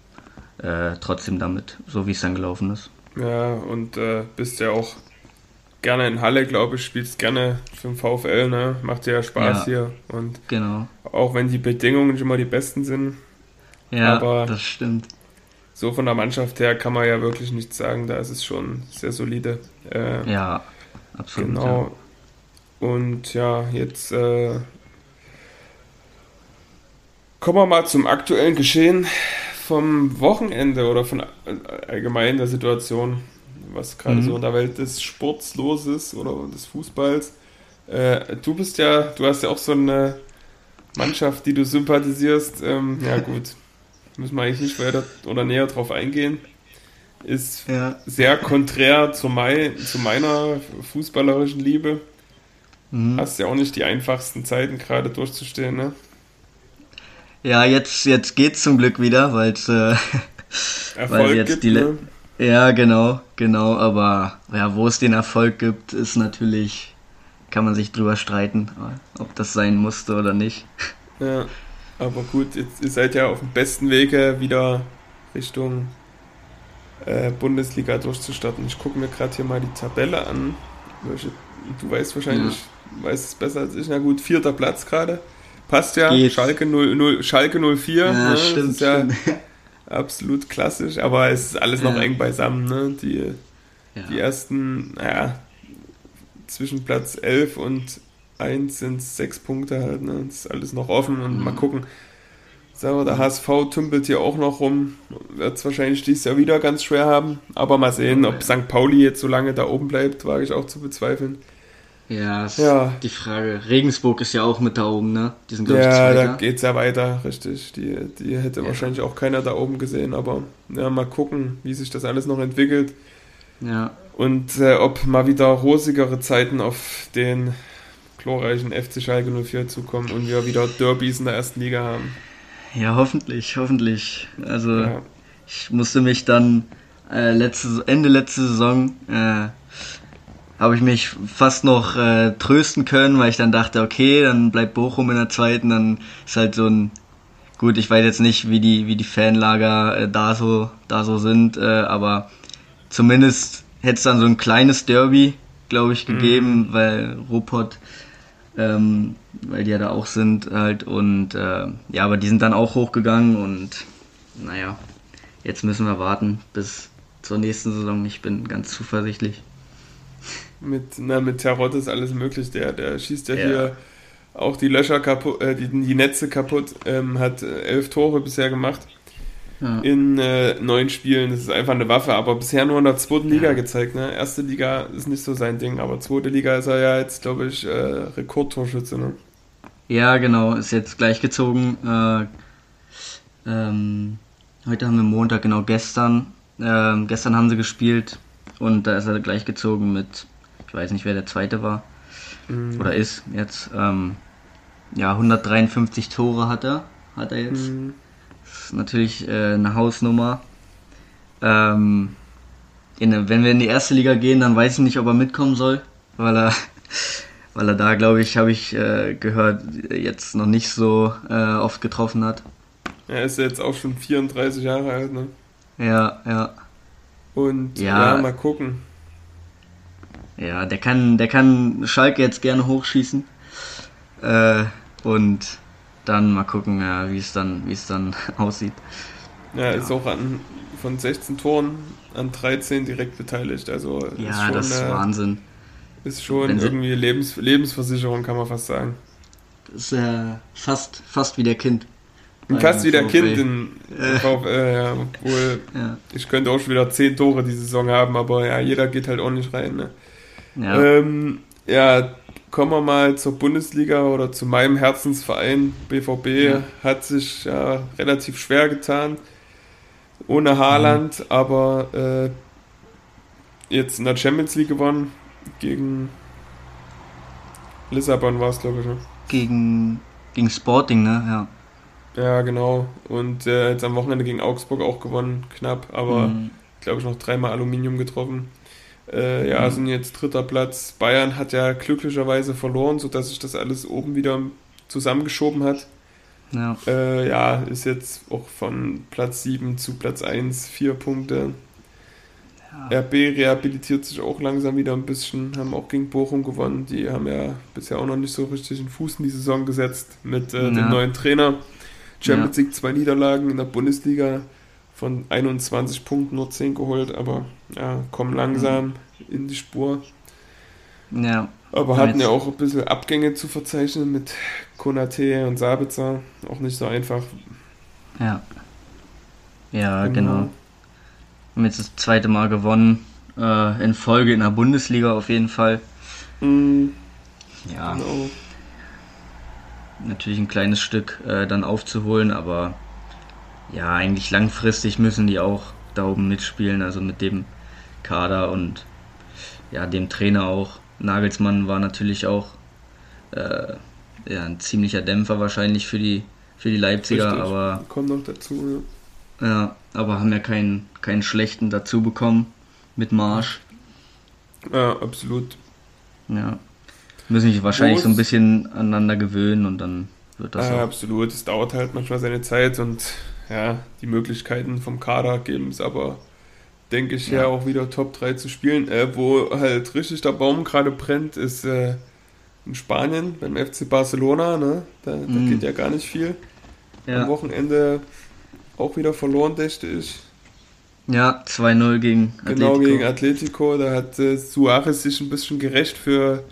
[SPEAKER 2] äh, trotzdem damit, so wie es dann gelaufen ist.
[SPEAKER 1] Ja, und äh, bist ja auch gerne in Halle, glaube ich, spielst gerne für den VfL, ne? Macht dir ja Spaß ja, hier. Und
[SPEAKER 2] genau.
[SPEAKER 1] auch wenn die Bedingungen nicht immer die besten sind.
[SPEAKER 2] Ja, aber das stimmt.
[SPEAKER 1] So von der Mannschaft her kann man ja wirklich nichts sagen, da ist es schon sehr solide.
[SPEAKER 2] Äh, ja, absolut.
[SPEAKER 1] Genau. Ja. Und ja, jetzt äh, kommen wir mal zum aktuellen Geschehen vom Wochenende oder von allgemein der Situation was gerade mhm. so in der Welt des Sports los ist oder des Fußballs. Äh, du bist ja, du hast ja auch so eine Mannschaft, die du sympathisierst. Ähm, ja, gut, müssen wir eigentlich nicht weiter oder näher drauf eingehen. Ist ja. sehr konträr zu, mein, zu meiner fußballerischen Liebe. Mhm. Hast ja auch nicht die einfachsten Zeiten gerade durchzustehen, ne?
[SPEAKER 2] Ja, jetzt, jetzt geht's zum Glück wieder, weil's, äh, weil jetzt gibt, die, ne? Ja, genau, genau, aber ja, wo es den Erfolg gibt, ist natürlich, kann man sich drüber streiten, ob das sein musste oder nicht.
[SPEAKER 1] Ja, aber gut, jetzt ihr seid ja auf dem besten Wege wieder Richtung äh, Bundesliga durchzustarten. Ich gucke mir gerade hier mal die Tabelle an. Du weißt wahrscheinlich, ja. weißt es besser als ich. Na gut, vierter Platz gerade. Passt ja. Geht. Schalke 0, 0, Schalke 04.
[SPEAKER 2] Ja, ne? stimmt,
[SPEAKER 1] ja, stimmt absolut klassisch, aber es ist alles noch ja. eng beisammen. Ne? Die, die ersten, naja, zwischen Platz 11 und 1 sind es sechs Punkte halt. Ne? Das ist alles noch offen und mhm. mal gucken. So, der HSV tümpelt hier auch noch rum. Wird es wahrscheinlich dieses Jahr wieder ganz schwer haben. Aber mal sehen, ob St. Pauli jetzt so lange da oben bleibt, wage ich auch zu bezweifeln.
[SPEAKER 2] Ja, ist ja. die Frage. Regensburg ist ja auch mit da oben, ne?
[SPEAKER 1] Die sind, ja, da geht es ja weiter, richtig. Die, die hätte ja. wahrscheinlich auch keiner da oben gesehen, aber ja, mal gucken, wie sich das alles noch entwickelt.
[SPEAKER 2] Ja.
[SPEAKER 1] Und äh, ob mal wieder rosigere Zeiten auf den glorreichen FC Schalke 04 zukommen und wir wieder Derbys in der ersten Liga haben.
[SPEAKER 2] Ja, hoffentlich, hoffentlich. Also ja. ich musste mich dann äh, letzte, Ende letzte Saison äh, habe ich mich fast noch äh, trösten können, weil ich dann dachte, okay, dann bleibt Bochum in der zweiten, dann ist halt so ein gut, ich weiß jetzt nicht, wie die wie die Fanlager äh, da so da so sind, äh, aber zumindest hätte es dann so ein kleines Derby, glaube ich, gegeben, mhm. weil Ruppert ähm, weil die ja da auch sind halt und äh, ja, aber die sind dann auch hochgegangen und naja, jetzt müssen wir warten bis zur nächsten Saison. Ich bin ganz zuversichtlich
[SPEAKER 1] mit, na, mit Terrott ist alles möglich. Der, der schießt ja, ja. hier auch die Löcher kaputt, äh, die, die Netze kaputt, ähm, hat äh, elf Tore bisher gemacht ja. in äh, neun Spielen. Das ist einfach eine Waffe, aber bisher nur in der zweiten Liga gezeigt. Ne? Erste Liga ist nicht so sein Ding, aber zweite Liga ist er ja jetzt, glaube ich, äh, Rekordtorschütze. Ne?
[SPEAKER 2] Ja, genau, ist jetzt gleichgezogen. Äh, ähm, heute haben wir Montag, genau gestern. Ähm, gestern haben sie gespielt und da ist er gleichgezogen mit ich weiß nicht, wer der zweite war mhm. oder ist jetzt. Ähm, ja, 153 Tore hat er, hat er jetzt. Mhm. Ist natürlich äh, eine Hausnummer. Ähm, in, wenn wir in die erste Liga gehen, dann weiß ich nicht, ob er mitkommen soll, weil er, weil er da, glaube ich, habe ich äh, gehört, jetzt noch nicht so äh, oft getroffen hat.
[SPEAKER 1] Er ist jetzt auch schon 34 Jahre alt, ne?
[SPEAKER 2] Ja, ja.
[SPEAKER 1] Und ja, ja mal gucken.
[SPEAKER 2] Ja, der kann, der kann Schalke jetzt gerne hochschießen. Äh, und dann mal gucken, ja, wie es dann, wie es dann aussieht.
[SPEAKER 1] Ja, ist auch an von 16 Toren an 13 direkt beteiligt. Also
[SPEAKER 2] ja, ist schon, das ist äh, Wahnsinn.
[SPEAKER 1] Ist schon Wenn irgendwie Lebens, Lebensversicherung, kann man fast sagen.
[SPEAKER 2] Das ist ja fast, fast wie der Kind.
[SPEAKER 1] Fast wie der Kind in, VfL, ja. Obwohl, ja. ich könnte auch schon wieder 10 Tore die Saison haben, aber ja, jeder geht halt auch nicht rein. Ne? Ja. Ähm, ja, kommen wir mal zur Bundesliga oder zu meinem Herzensverein. BVB ja. hat sich ja relativ schwer getan. Ohne Haaland, mhm. aber äh, jetzt in der Champions League gewonnen gegen Lissabon war es, glaube ich. Ne?
[SPEAKER 2] Gegen, gegen Sporting, ne? Ja.
[SPEAKER 1] Ja, genau. Und äh, jetzt am Wochenende gegen Augsburg auch gewonnen, knapp, aber mhm. glaube ich noch dreimal Aluminium getroffen. Äh, ja, sind jetzt dritter Platz. Bayern hat ja glücklicherweise verloren, sodass sich das alles oben wieder zusammengeschoben hat. Ja. Äh, ja, ist jetzt auch von Platz 7 zu Platz 1, vier Punkte. Ja. RB rehabilitiert sich auch langsam wieder ein bisschen, haben auch gegen Bochum gewonnen. Die haben ja bisher auch noch nicht so richtig einen Fuß in die Saison gesetzt mit äh, ja. dem neuen Trainer. Champions League zwei Niederlagen in der Bundesliga von 21 Punkten nur 10 geholt, aber ja, kommen langsam mhm. in die Spur. Ja. Aber hatten ja auch ein bisschen Abgänge zu verzeichnen mit Konate und Sabitzer. Auch nicht so einfach.
[SPEAKER 2] Ja. Ja, genau. genau. Haben jetzt das zweite Mal gewonnen. Äh, in Folge in der Bundesliga auf jeden Fall. Mhm. Ja. Genau natürlich ein kleines Stück äh, dann aufzuholen, aber ja, eigentlich langfristig müssen die auch da oben mitspielen, also mit dem Kader und ja, dem Trainer auch. Nagelsmann war natürlich auch äh, ja, ein ziemlicher Dämpfer wahrscheinlich für die, für die Leipziger, Richtig. aber.
[SPEAKER 1] Kommt noch dazu,
[SPEAKER 2] ja. Ja, aber haben ja keinen, keinen schlechten dazu bekommen mit Marsch.
[SPEAKER 1] Ja, absolut.
[SPEAKER 2] Ja. Müssen sich wahrscheinlich so ein bisschen aneinander gewöhnen und dann wird das.
[SPEAKER 1] Ja, absolut. Es dauert halt manchmal seine Zeit und ja, die Möglichkeiten vom Kader geben es aber, denke ich, ja. ja auch wieder Top 3 zu spielen. Äh, wo halt richtig der Baum gerade brennt, ist äh, in Spanien beim FC Barcelona. Ne? Da, da mm. geht ja gar nicht viel. Ja. Am Wochenende auch wieder verloren, dächte ich.
[SPEAKER 2] Ja, 2-0 gegen
[SPEAKER 1] Atletico. Genau, gegen Atletico. Da hat äh, Suarez sich ein bisschen gerecht für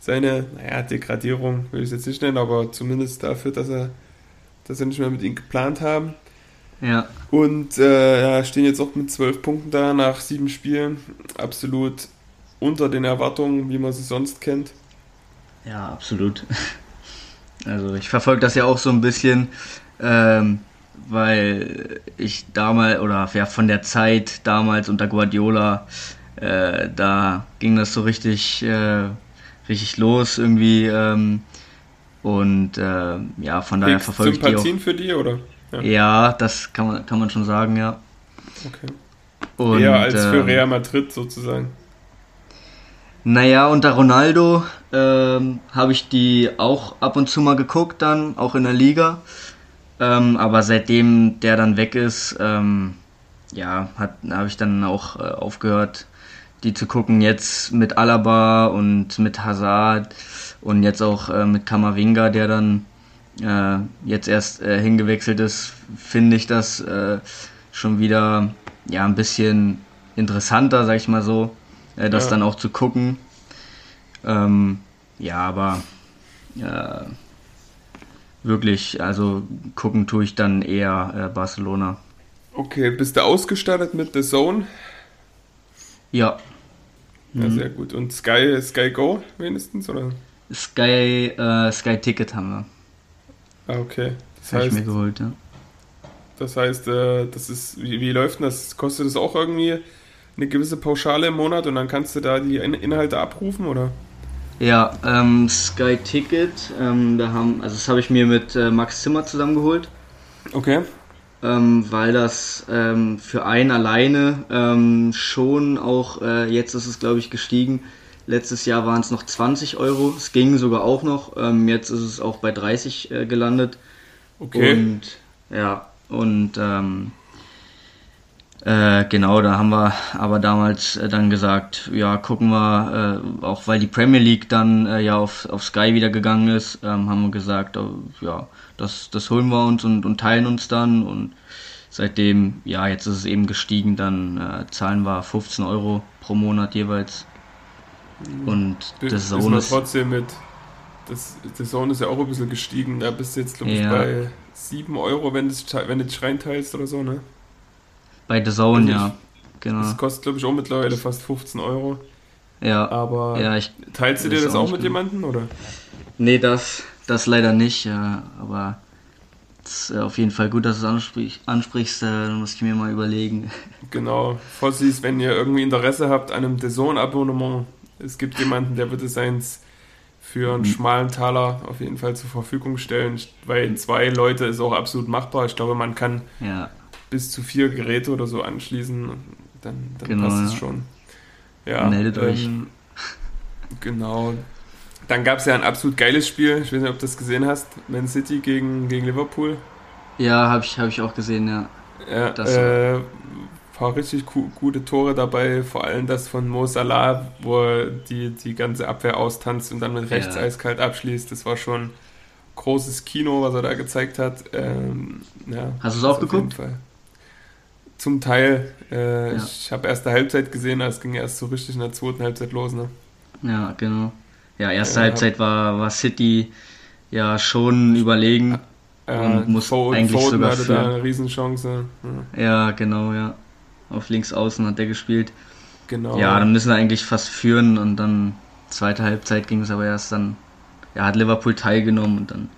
[SPEAKER 1] seine, naja, Degradierung will ich es jetzt nicht nennen, aber zumindest dafür, dass er, dass er nicht mehr mit ihm geplant haben.
[SPEAKER 2] Ja.
[SPEAKER 1] Und äh, ja, stehen jetzt auch mit zwölf Punkten da nach sieben Spielen. Absolut unter den Erwartungen, wie man sie sonst kennt.
[SPEAKER 2] Ja, absolut. Also ich verfolge das ja auch so ein bisschen, ähm, weil ich damals, oder ja, von der Zeit damals unter Guardiola, äh, da ging das so richtig äh, richtig los irgendwie. Ähm, und äh, ja, von daher verfolge ich die
[SPEAKER 1] auch. für die, oder?
[SPEAKER 2] Ja. ja, das kann man, kann man schon sagen, ja.
[SPEAKER 1] Okay. Und, Eher als für ähm, Real Madrid sozusagen.
[SPEAKER 2] Naja, unter Ronaldo ähm, habe ich die auch ab und zu mal geguckt, dann auch in der Liga. Ähm, aber seitdem der dann weg ist, ähm, ja, habe ich dann auch äh, aufgehört, die zu gucken, jetzt mit Alaba und mit Hazard und jetzt auch äh, mit Kamavinga, der dann äh, jetzt erst äh, hingewechselt ist, finde ich das äh, schon wieder ja ein bisschen interessanter, sag ich mal so, äh, das ja. dann auch zu gucken. Ähm, ja, aber äh, wirklich, also gucken tue ich dann eher Barcelona.
[SPEAKER 1] Okay, bist du ausgestattet mit The Zone?
[SPEAKER 2] Ja.
[SPEAKER 1] Ja, mhm. sehr gut. Und Sky, Sky Go wenigstens, oder?
[SPEAKER 2] Sky, äh, Sky Ticket haben wir.
[SPEAKER 1] Ah, okay.
[SPEAKER 2] Das heißt, ich mir geholt, ja.
[SPEAKER 1] Das heißt, äh, das ist, wie, wie läuft denn das? Kostet das auch irgendwie eine gewisse Pauschale im Monat und dann kannst du da die Inhalte abrufen, oder?
[SPEAKER 2] Ja, ähm, Sky Ticket, ähm, da haben, also das habe ich mir mit äh, Max Zimmer zusammengeholt.
[SPEAKER 1] Okay
[SPEAKER 2] ähm, weil das ähm, für einen alleine ähm, schon auch, äh, jetzt ist es glaube ich gestiegen, letztes Jahr waren es noch 20 Euro, es ging sogar auch noch, ähm, jetzt ist es auch bei 30 äh, gelandet.
[SPEAKER 1] Okay.
[SPEAKER 2] Und ja, und ähm, äh, genau, da haben wir aber damals äh, dann gesagt, ja, gucken wir, äh, auch weil die Premier League dann äh, ja auf, auf Sky wieder gegangen ist, ähm, haben wir gesagt, oh, ja, das, das holen wir uns und, und teilen uns dann und seitdem, ja, jetzt ist es eben gestiegen, dann äh, zahlen wir 15 Euro pro Monat jeweils. Und das
[SPEAKER 1] ist trotzdem mit, das, das Zone ist ja auch ein bisschen gestiegen, da bist du jetzt, glaube ich, ja. bei 7 Euro, wenn, das, wenn du dich reinteilst oder so, ne?
[SPEAKER 2] Bei The Zone, also ja. Genau.
[SPEAKER 1] Das kostet, glaube ich, auch mittlerweile fast 15 Euro.
[SPEAKER 2] Ja.
[SPEAKER 1] Aber
[SPEAKER 2] ja, ich,
[SPEAKER 1] teilst du dir das auch, auch mit jemandem, oder?
[SPEAKER 2] Nee, das, das leider nicht, ja, aber es ist auf jeden Fall gut, dass du es ansprich, ansprichst, äh, dann muss ich mir mal überlegen.
[SPEAKER 1] Genau, Fossis, wenn ihr irgendwie Interesse habt an einem The Zone-Abonnement, es gibt jemanden, der wird es eins für einen mhm. schmalen Taler auf jeden Fall zur Verfügung stellen, weil zwei Leute ist auch absolut machbar. Ich glaube, man kann ja. bis zu vier Geräte oder so anschließen, dann, dann genau, passt es ja. schon. Ja, Meldet ähm, euch. Genau. Dann gab es ja ein absolut geiles Spiel. Ich weiß nicht, ob du das gesehen hast. Man City gegen, gegen Liverpool.
[SPEAKER 2] Ja, habe ich, hab ich auch gesehen, ja.
[SPEAKER 1] Ja, das äh, paar richtig gute Tore dabei, vor allem das von Mo Salah, wo er die, die ganze Abwehr austanzt und dann mit rechts ja. eiskalt abschließt. Das war schon großes Kino, was er da gezeigt hat. Ähm, ja,
[SPEAKER 2] Hast du es auch geguckt?
[SPEAKER 1] Zum Teil. Äh, ja. Ich habe erste Halbzeit gesehen, es ging erst so richtig in der zweiten Halbzeit los. Ne?
[SPEAKER 2] Ja, genau. Ja, erste Halbzeit war, war City ja schon überlegen. Äh, und muss Foden, eigentlich Foden sogar hatte für, da
[SPEAKER 1] eine Riesenchance.
[SPEAKER 2] Ja. ja, genau, ja. Auf links außen hat der gespielt. Genau. Ja, dann müssen wir eigentlich fast führen und dann zweite Halbzeit ging es aber erst dann, ja, hat Liverpool teilgenommen und dann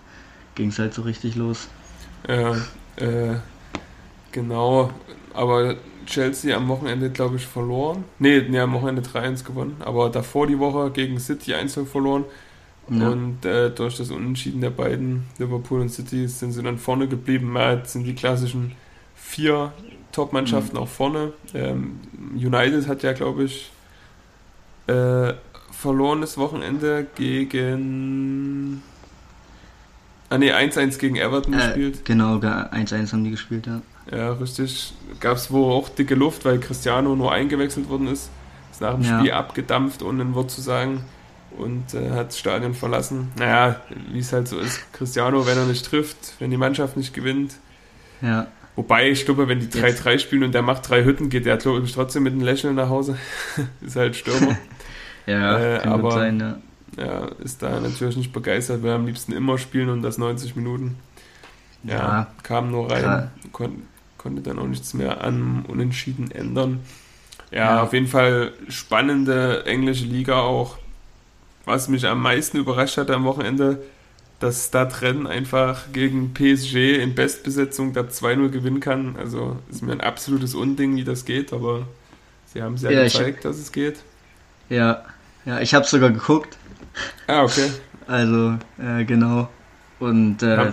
[SPEAKER 2] ging es halt so richtig los.
[SPEAKER 1] Ja, äh, genau. Aber Chelsea am Wochenende, glaube ich, verloren. Nee, nee, am Wochenende 3-1 gewonnen. Aber davor die Woche gegen City 1 verloren. Ja. Und äh, durch das Unentschieden der beiden, Liverpool und City, sind sie dann vorne geblieben. Jetzt sind die klassischen vier Top-Mannschaften mhm. auch vorne. Ähm, United hat ja, glaube ich, äh, verlorenes Wochenende gegen. Ah ne, 1-1 gegen Everton äh, gespielt.
[SPEAKER 2] Genau, 1-1 haben die gespielt, ja.
[SPEAKER 1] Ja, richtig. Gab es wohl auch dicke Luft, weil Cristiano nur eingewechselt worden ist. Ist nach dem ja. Spiel abgedampft, ohne ein Wort zu sagen. Und äh, hat das Stadion verlassen. Naja, wie es halt so ist. Cristiano, wenn er nicht trifft, wenn die Mannschaft nicht gewinnt.
[SPEAKER 2] Ja.
[SPEAKER 1] Wobei, ich glaube, wenn die 3-3 spielen und der macht drei Hütten, geht der, glaube ich, trotzdem mit einem Lächeln nach Hause. ist halt Stürmer.
[SPEAKER 2] ja, äh, aber sein, ja.
[SPEAKER 1] ja. ist da natürlich nicht begeistert, will am liebsten immer spielen und das 90 Minuten. Ja, ja kam nur rein, kon konnte dann auch nichts mehr an Unentschieden ändern. Ja, ja, auf jeden Fall spannende englische Liga auch. Was mich am meisten überrascht hat am Wochenende, dass Stadtrennen einfach gegen PSG in Bestbesetzung da 2-0 gewinnen kann. Also ist mir ein absolutes Unding, wie das geht, aber sie haben es ja, ja gezeigt, ich, dass es geht.
[SPEAKER 2] Ja, ja, ich habe sogar geguckt.
[SPEAKER 1] Ah, okay.
[SPEAKER 2] Also, äh, genau. Und äh,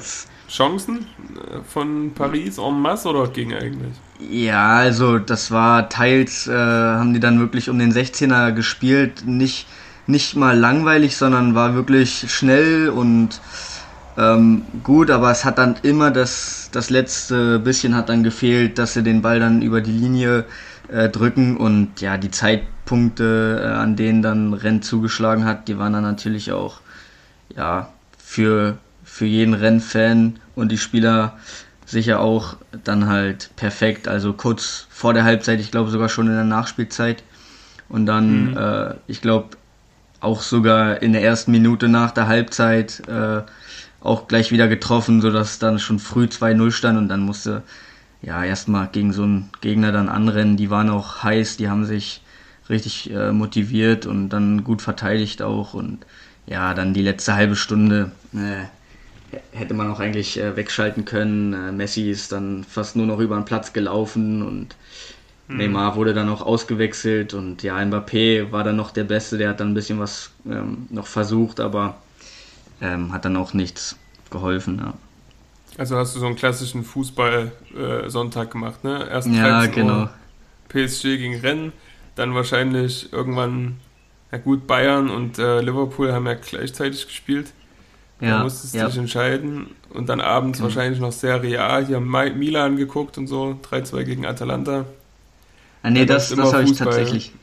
[SPEAKER 1] Chancen äh, von Paris en masse oder ging eigentlich?
[SPEAKER 2] Ja, also das war teils, äh, haben die dann wirklich um den 16er gespielt, nicht nicht mal langweilig, sondern war wirklich schnell und ähm, gut, aber es hat dann immer das, das letzte bisschen hat dann gefehlt, dass sie den Ball dann über die Linie äh, drücken und ja, die Zeitpunkte, äh, an denen dann Renn zugeschlagen hat, die waren dann natürlich auch ja, für, für jeden Rennfan und die Spieler sicher auch dann halt perfekt. Also kurz vor der Halbzeit, ich glaube sogar schon in der Nachspielzeit. Und dann, mhm. äh, ich glaube, auch sogar in der ersten Minute nach der Halbzeit äh, auch gleich wieder getroffen, sodass dann schon früh 2-0 stand und dann musste ja erstmal gegen so einen Gegner dann anrennen. Die waren auch heiß, die haben sich richtig äh, motiviert und dann gut verteidigt auch und ja, dann die letzte halbe Stunde äh, hätte man auch eigentlich äh, wegschalten können. Äh, Messi ist dann fast nur noch über den Platz gelaufen und Mhm. Neymar wurde dann noch ausgewechselt und ja, Mbappé war dann noch der Beste, der hat dann ein bisschen was ähm, noch versucht, aber ähm, hat dann auch nichts geholfen. Ja.
[SPEAKER 1] Also hast du so einen klassischen Fußball-Sonntag äh, gemacht, ne?
[SPEAKER 2] Erst ja, genau.
[SPEAKER 1] PSG gegen Rennen, dann wahrscheinlich irgendwann, ja gut, Bayern und äh, Liverpool haben ja gleichzeitig gespielt. Ja, da musstest du ja. dich entscheiden und dann abends mhm. wahrscheinlich noch Serie A, hier Milan geguckt und so, 3-2 gegen Atalanta.
[SPEAKER 2] Ah, nee, das, das habe ich tatsächlich.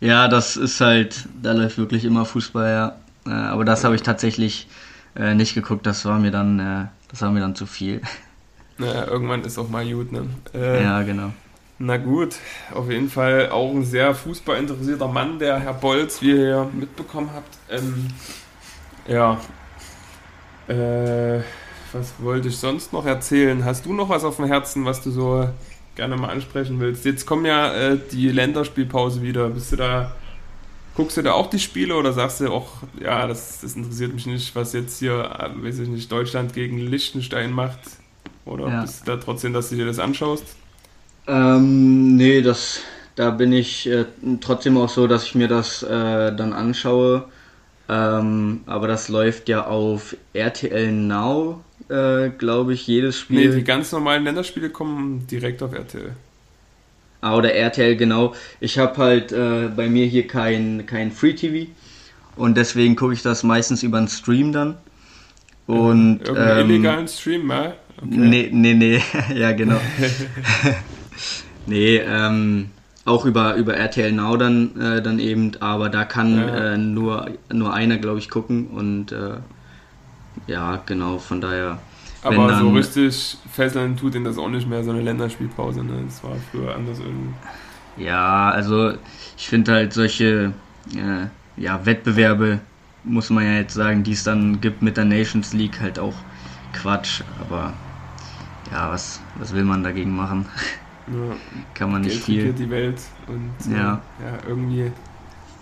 [SPEAKER 2] Ja, das ist halt, da läuft wirklich immer Fußball, ja. Äh, aber das habe ich tatsächlich äh, nicht geguckt, das war mir dann, äh, das war mir dann zu viel.
[SPEAKER 1] Naja, irgendwann ist auch mal gut, ne?
[SPEAKER 2] Äh, ja, genau.
[SPEAKER 1] Na gut, auf jeden Fall auch ein sehr fußballinteressierter Mann, der Herr Bolz, wie ihr ja mitbekommen habt. Ähm, ja. Äh, was wollte ich sonst noch erzählen? Hast du noch was auf dem Herzen, was du so gerne mal ansprechen willst. Jetzt kommen ja äh, die Länderspielpause wieder. Bist du da, guckst du da auch die Spiele oder sagst du auch, ja, das, das interessiert mich nicht, was jetzt hier, äh, weiß ich nicht, Deutschland gegen Liechtenstein macht? Oder ja. bist du da trotzdem, dass du dir das anschaust?
[SPEAKER 2] Ähm, nee, das, da bin ich äh, trotzdem auch so, dass ich mir das äh, dann anschaue. Ähm, aber das läuft ja auf RTL Now, äh, glaube ich, jedes Spiel.
[SPEAKER 1] Nee, die ganz normalen Länderspiele kommen direkt auf RTL.
[SPEAKER 2] Ah, oder RTL, genau. Ich habe halt äh, bei mir hier kein, kein Free TV und deswegen gucke ich das meistens über einen Stream dann. Und,
[SPEAKER 1] Irgendeinen ähm, illegalen Stream, ja?
[SPEAKER 2] Okay. Nee, nee, nee, ja, genau. nee, ähm, auch über, über RTL Now dann, äh, dann eben, aber da kann ja. äh, nur, nur einer, glaube ich, gucken und äh, ja, genau, von daher.
[SPEAKER 1] Aber dann, so richtig fesseln tut ihn das auch nicht mehr, so eine Länderspielpause, ne? Das war früher anders irgendwie.
[SPEAKER 2] Ja, also ich finde halt solche äh, ja, Wettbewerbe, muss man ja jetzt sagen, die es dann gibt mit der Nations League, halt auch Quatsch, aber ja, was, was will man dagegen machen? Ja, Kann man nicht viel.
[SPEAKER 1] die Welt und ja. ja, irgendwie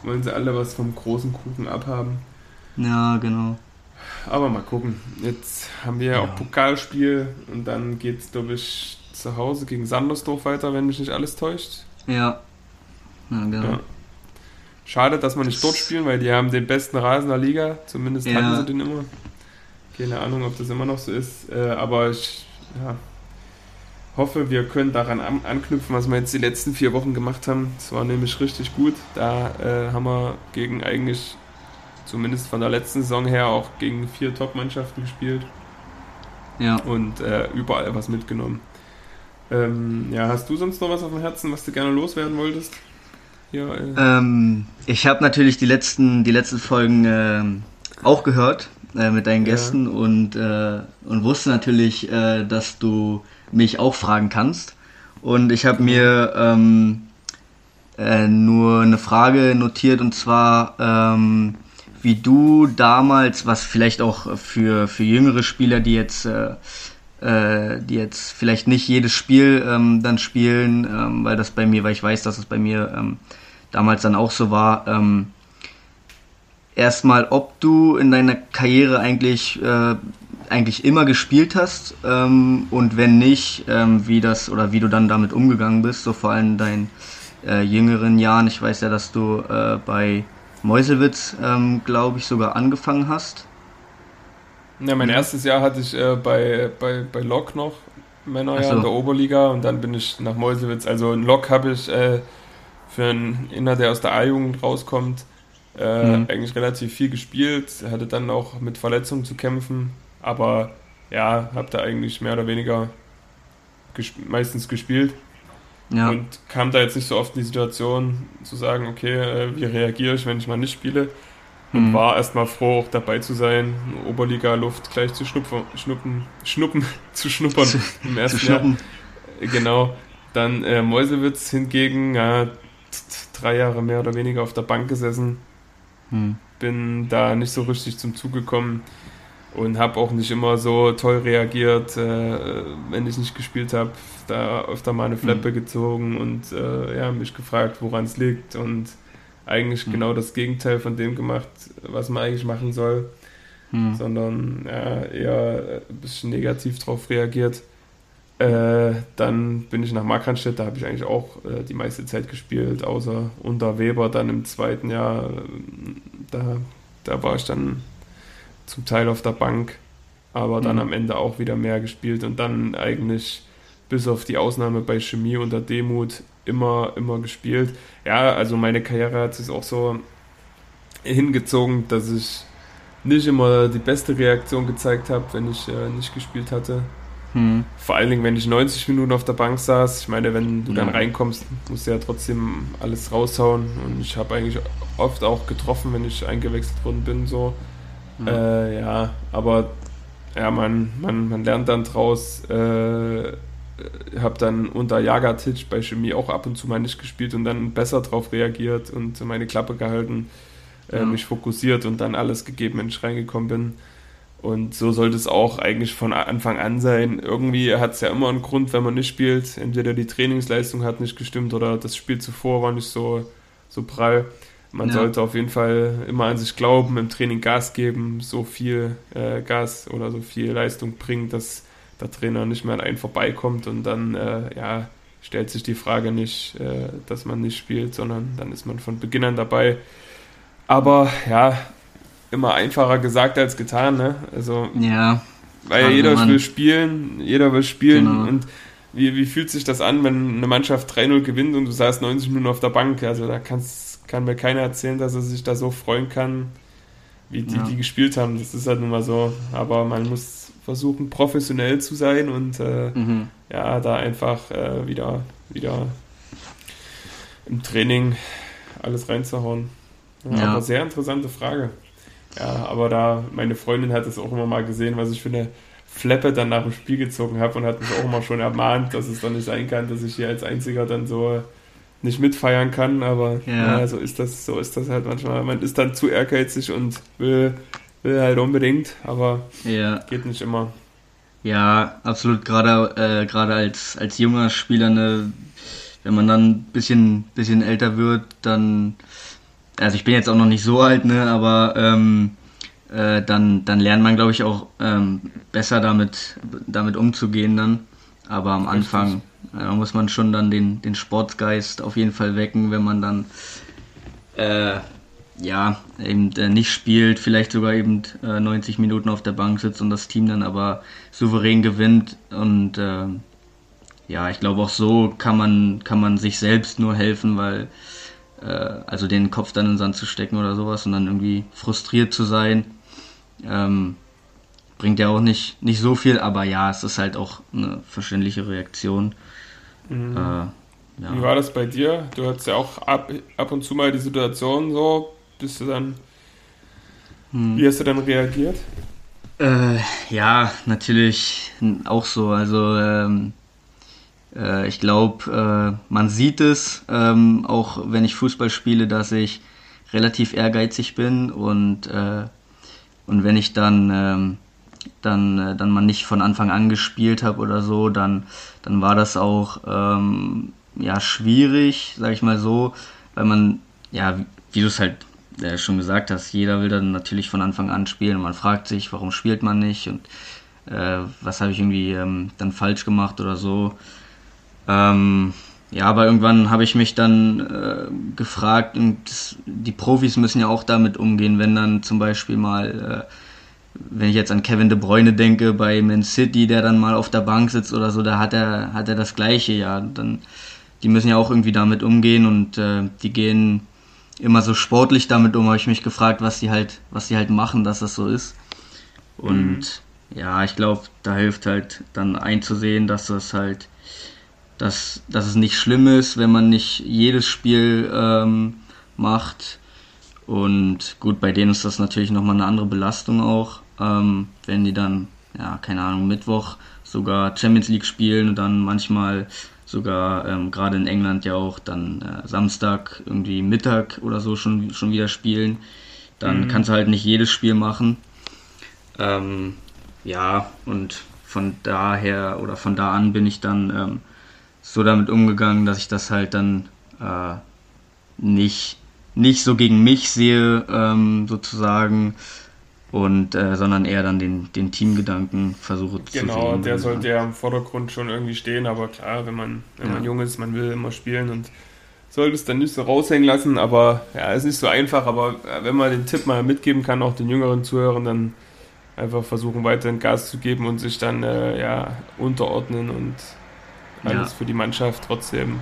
[SPEAKER 1] wollen sie alle was vom großen Kuchen abhaben.
[SPEAKER 2] Ja, genau.
[SPEAKER 1] Aber mal gucken. Jetzt haben wir ja, auch Pokalspiel und dann geht es, glaube ich, zu Hause gegen Sandersdorf weiter, wenn mich nicht alles täuscht.
[SPEAKER 2] Ja. Ja, genau. Ja.
[SPEAKER 1] Schade, dass wir nicht dort spielen, weil die haben den besten Rasen der Liga. Zumindest ja. hatten sie den immer. Keine Ahnung, ob das immer noch so ist. Äh, aber ich ja, hoffe, wir können daran an, anknüpfen, was wir jetzt die letzten vier Wochen gemacht haben. Es war nämlich richtig gut. Da äh, haben wir gegen eigentlich, zumindest von der letzten Saison her, auch gegen vier Top-Mannschaften gespielt. Ja. Und äh, überall was mitgenommen. Ähm, ja, hast du sonst noch was auf dem Herzen, was du gerne loswerden wolltest?
[SPEAKER 2] Ja, äh. ähm, ich habe natürlich die letzten, die letzten Folgen äh, auch gehört äh, mit deinen Gästen ja. und, äh, und wusste natürlich, äh, dass du mich auch fragen kannst. Und ich habe mir ähm, äh, nur eine Frage notiert und zwar, ähm, wie du damals, was vielleicht auch für, für jüngere Spieler, die jetzt, äh, äh, die jetzt vielleicht nicht jedes Spiel ähm, dann spielen, ähm, weil das bei mir, weil ich weiß, dass es bei mir ähm, damals dann auch so war, ähm, erstmal, ob du in deiner Karriere eigentlich äh, eigentlich immer gespielt hast ähm, und wenn nicht, ähm, wie das oder wie du dann damit umgegangen bist, so vor allem in deinen äh, jüngeren Jahren. Ich weiß ja, dass du äh, bei Meuselwitz, ähm, glaube ich, sogar angefangen hast.
[SPEAKER 1] Ja, mein erstes Jahr hatte ich äh, bei, bei, bei Lok noch, Männerjahr so. in der Oberliga und dann bin ich nach Meuselwitz. Also in Lok habe ich äh, für einen Inner, der aus der A-Jugend rauskommt, äh, mhm. eigentlich relativ viel gespielt. Hatte dann auch mit Verletzungen zu kämpfen aber ja, habe da eigentlich mehr oder weniger gesp meistens gespielt. Ja. Und kam da jetzt nicht so oft in die Situation zu sagen, okay, äh, wie reagiere ich, wenn ich mal nicht spiele. Und mhm. war erstmal froh, auch dabei zu sein, Oberliga-Luft gleich zu schnupfen, schnuppen, schnuppen, zu schnuppern im ersten Jahr. Genau. Dann äh, Mäusewitz hingegen, ja, drei Jahre mehr oder weniger auf der Bank gesessen. Mhm. Bin da nicht so richtig zum Zug gekommen und habe auch nicht immer so toll reagiert, äh, wenn ich nicht gespielt habe. Da öfter mal eine Flappe mhm. gezogen und äh, ja, mich gefragt, woran es liegt und eigentlich mhm. genau das Gegenteil von dem gemacht, was man eigentlich machen soll, mhm. sondern ja, eher ein bisschen negativ drauf reagiert. Äh, dann bin ich nach Markranstädt, da habe ich eigentlich auch äh, die meiste Zeit gespielt, außer unter Weber dann im zweiten Jahr. Da, da war ich dann zum Teil auf der Bank, aber dann mhm. am Ende auch wieder mehr gespielt und dann eigentlich bis auf die Ausnahme bei Chemie unter Demut immer, immer gespielt. Ja, also meine Karriere hat sich auch so hingezogen, dass ich nicht immer die beste Reaktion gezeigt habe, wenn ich äh, nicht gespielt hatte. Hm. Vor allen Dingen, wenn ich 90 Minuten auf der Bank saß. Ich meine, wenn du ja. dann reinkommst, musst du ja trotzdem alles raushauen. Und ich habe eigentlich oft auch getroffen, wenn ich eingewechselt worden bin. So. Mhm. Äh, ja, aber ja, man, man, man lernt dann draus. Äh, habe dann unter Jagatic bei Chemie auch ab und zu mal nicht gespielt und dann besser drauf reagiert und meine Klappe gehalten, äh, mhm. mich fokussiert und dann alles gegeben, wenn ich reingekommen bin. Und so sollte es auch eigentlich von Anfang an sein. Irgendwie hat es ja immer einen Grund, wenn man nicht spielt. Entweder die Trainingsleistung hat nicht gestimmt oder das Spiel zuvor war nicht so, so prall. Man ja. sollte auf jeden Fall immer an sich glauben, im Training Gas geben, so viel äh, Gas oder so viel Leistung bringen, dass der Trainer nicht mehr an einen vorbeikommt und dann äh, ja, stellt sich die Frage nicht, äh, dass man nicht spielt, sondern dann ist man von Beginn an dabei. Aber ja, immer einfacher gesagt als getan, ne? Also,
[SPEAKER 2] ja.
[SPEAKER 1] Weil ja jeder will spielen, jeder will spielen genau. und wie, wie fühlt sich das an, wenn eine Mannschaft 3-0 gewinnt und du saßt 90 Minuten auf der Bank? Also da kannst, kann mir keiner erzählen, dass er sich da so freuen kann, wie die, ja. die gespielt haben. Das ist halt nun mal so. Aber man muss versuchen, professionell zu sein und äh, mhm. ja, da einfach äh, wieder, wieder im Training alles reinzuhauen. Ja, ja. Aber sehr interessante Frage. Ja, aber da, meine Freundin hat es auch immer mal gesehen, was ich für eine Fleppe dann nach dem Spiel gezogen habe und hat mich auch immer schon ermahnt, dass es doch nicht sein kann, dass ich hier als Einziger dann so nicht mitfeiern kann, aber ja. ja. so ist das, so ist das halt manchmal. Man ist dann zu ehrgeizig und will, will halt unbedingt, aber ja. geht nicht immer.
[SPEAKER 2] Ja, absolut. Gerade äh, gerade als als junger Spieler, ne, wenn man dann ein bisschen bisschen älter wird, dann also ich bin jetzt auch noch nicht so alt, ne, aber ähm, äh, dann, dann lernt man, glaube ich, auch ähm, besser damit, damit umzugehen dann. Aber am Anfang äh, muss man schon dann den, den Sportgeist auf jeden Fall wecken, wenn man dann äh, ja eben nicht spielt, vielleicht sogar eben 90 äh, Minuten auf der Bank sitzt und das Team dann aber souverän gewinnt und äh, ja, ich glaube auch so kann man kann man sich selbst nur helfen, weil äh, also den Kopf dann in den Sand zu stecken oder sowas und dann irgendwie frustriert zu sein, ähm, bringt ja auch nicht, nicht so viel, aber ja, es ist halt auch eine verständliche Reaktion.
[SPEAKER 1] Mhm. Äh, ja. Wie war das bei dir? Du hattest ja auch ab, ab und zu mal die Situation so, bist du dann, hm. wie hast du dann reagiert?
[SPEAKER 2] Äh, ja, natürlich auch so. Also ähm, äh, ich glaube, äh, man sieht es, ähm, auch wenn ich Fußball spiele, dass ich relativ ehrgeizig bin und, äh, und wenn ich dann, ähm, dann, äh, dann mal nicht von Anfang an gespielt habe oder so, dann, dann war das auch ähm, ja, schwierig, sag ich mal so, weil man, ja, wie du es halt äh, schon gesagt hast, jeder will dann natürlich von Anfang an spielen und man fragt sich, warum spielt man nicht und äh, was habe ich irgendwie ähm, dann falsch gemacht oder so. Ähm, ja, aber irgendwann habe ich mich dann äh, gefragt, und das, die Profis müssen ja auch damit umgehen, wenn dann zum Beispiel mal, äh, wenn ich jetzt an Kevin De Bruyne denke bei Man City, der dann mal auf der Bank sitzt oder so, da hat er, hat er das Gleiche, ja. Dann, die müssen ja auch irgendwie damit umgehen und äh, die gehen immer so sportlich damit um, habe ich mich gefragt, was sie halt, was sie halt machen, dass das so ist. Und mhm. ja, ich glaube, da hilft halt dann einzusehen, dass das halt dass, dass es nicht schlimm ist, wenn man nicht jedes Spiel ähm, macht. Und gut, bei denen ist das natürlich nochmal eine andere Belastung auch, ähm, wenn die dann, ja, keine Ahnung, Mittwoch sogar Champions League spielen und dann manchmal sogar ähm, gerade in England ja auch dann äh, Samstag irgendwie Mittag oder so schon, schon wieder spielen. Dann mhm. kannst du halt nicht jedes Spiel machen. Ähm, ja, und von daher oder von da an bin ich dann ähm, so damit umgegangen, dass ich das halt dann äh, nicht, nicht so gegen mich sehe, ähm, sozusagen, und äh, sondern eher dann den, den Teamgedanken versuche
[SPEAKER 1] zu genau, sehen. Genau, der sollte ja im Vordergrund schon irgendwie stehen, aber klar, wenn man, wenn ja. man jung ist, man will immer spielen und sollte es dann nicht so raushängen lassen, aber ja, ist nicht so einfach, aber äh, wenn man den Tipp mal mitgeben kann, auch den jüngeren Zuhörern, dann einfach versuchen, weiterhin Gas zu geben und sich dann äh, ja, unterordnen und alles ja. für die Mannschaft trotzdem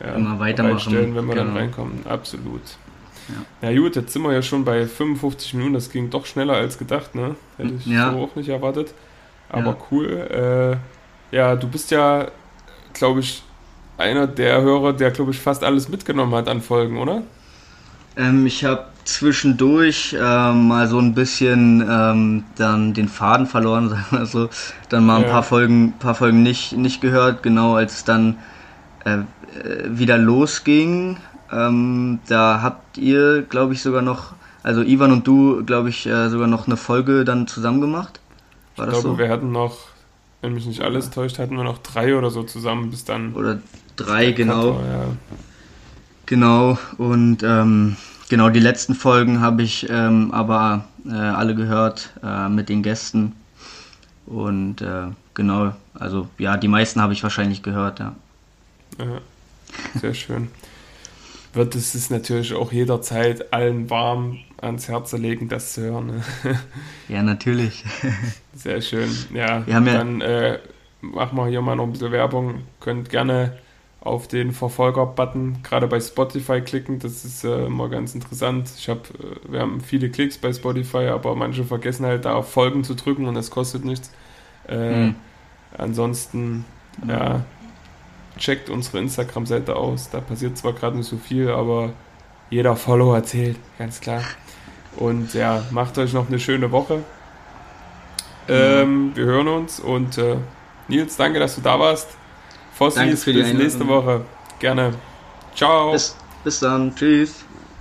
[SPEAKER 2] ja, immer weitermachen,
[SPEAKER 1] wenn wir genau. dann reinkommen. Absolut. Ja. ja gut, jetzt sind wir ja schon bei 55 Minuten, das ging doch schneller als gedacht, ne? Hätte ich ja. so auch nicht erwartet. Aber ja. cool. Äh, ja, du bist ja, glaube ich, einer der Hörer, der, glaube ich, fast alles mitgenommen hat an Folgen, oder?
[SPEAKER 2] Ähm, ich habe zwischendurch ähm, mal so ein bisschen ähm, dann den Faden verloren, sagen wir so. Dann mal ein ja. paar Folgen, paar Folgen nicht, nicht gehört, genau als es dann äh, wieder losging. Ähm, da habt ihr, glaube ich, sogar noch, also Ivan und du, glaube ich, äh, sogar noch eine Folge dann zusammen gemacht.
[SPEAKER 1] War ich das glaube, so? wir hatten noch, wenn mich nicht alles täuscht, hatten wir noch drei oder so zusammen bis dann.
[SPEAKER 2] Oder drei, genau. Kato, ja. Genau, und ähm, Genau, die letzten Folgen habe ich ähm, aber äh, alle gehört äh, mit den Gästen. Und äh, genau, also ja, die meisten habe ich wahrscheinlich gehört, ja.
[SPEAKER 1] ja sehr schön. Wird es es natürlich auch jederzeit allen warm ans Herz legen, das zu hören. Ne?
[SPEAKER 2] Ja, natürlich.
[SPEAKER 1] Sehr schön. Ja, wir dann äh, machen wir hier mal noch ein bisschen Werbung. Könnt gerne auf den Verfolger-Button gerade bei Spotify klicken. Das ist äh, immer ganz interessant. Ich habe, äh, wir haben viele Klicks bei Spotify, aber manche vergessen halt da auf Folgen zu drücken und das kostet nichts. Äh, mhm. Ansonsten, ja, checkt unsere Instagram-Seite aus. Da passiert zwar gerade nicht so viel, aber jeder Follower zählt, ganz klar. Und ja, macht euch noch eine schöne Woche. Ähm, wir hören uns und äh, Nils, danke, dass du da warst. Fossi, bis nächste Woche. Gerne. Ciao.
[SPEAKER 2] Bis, bis dann. Tschüss.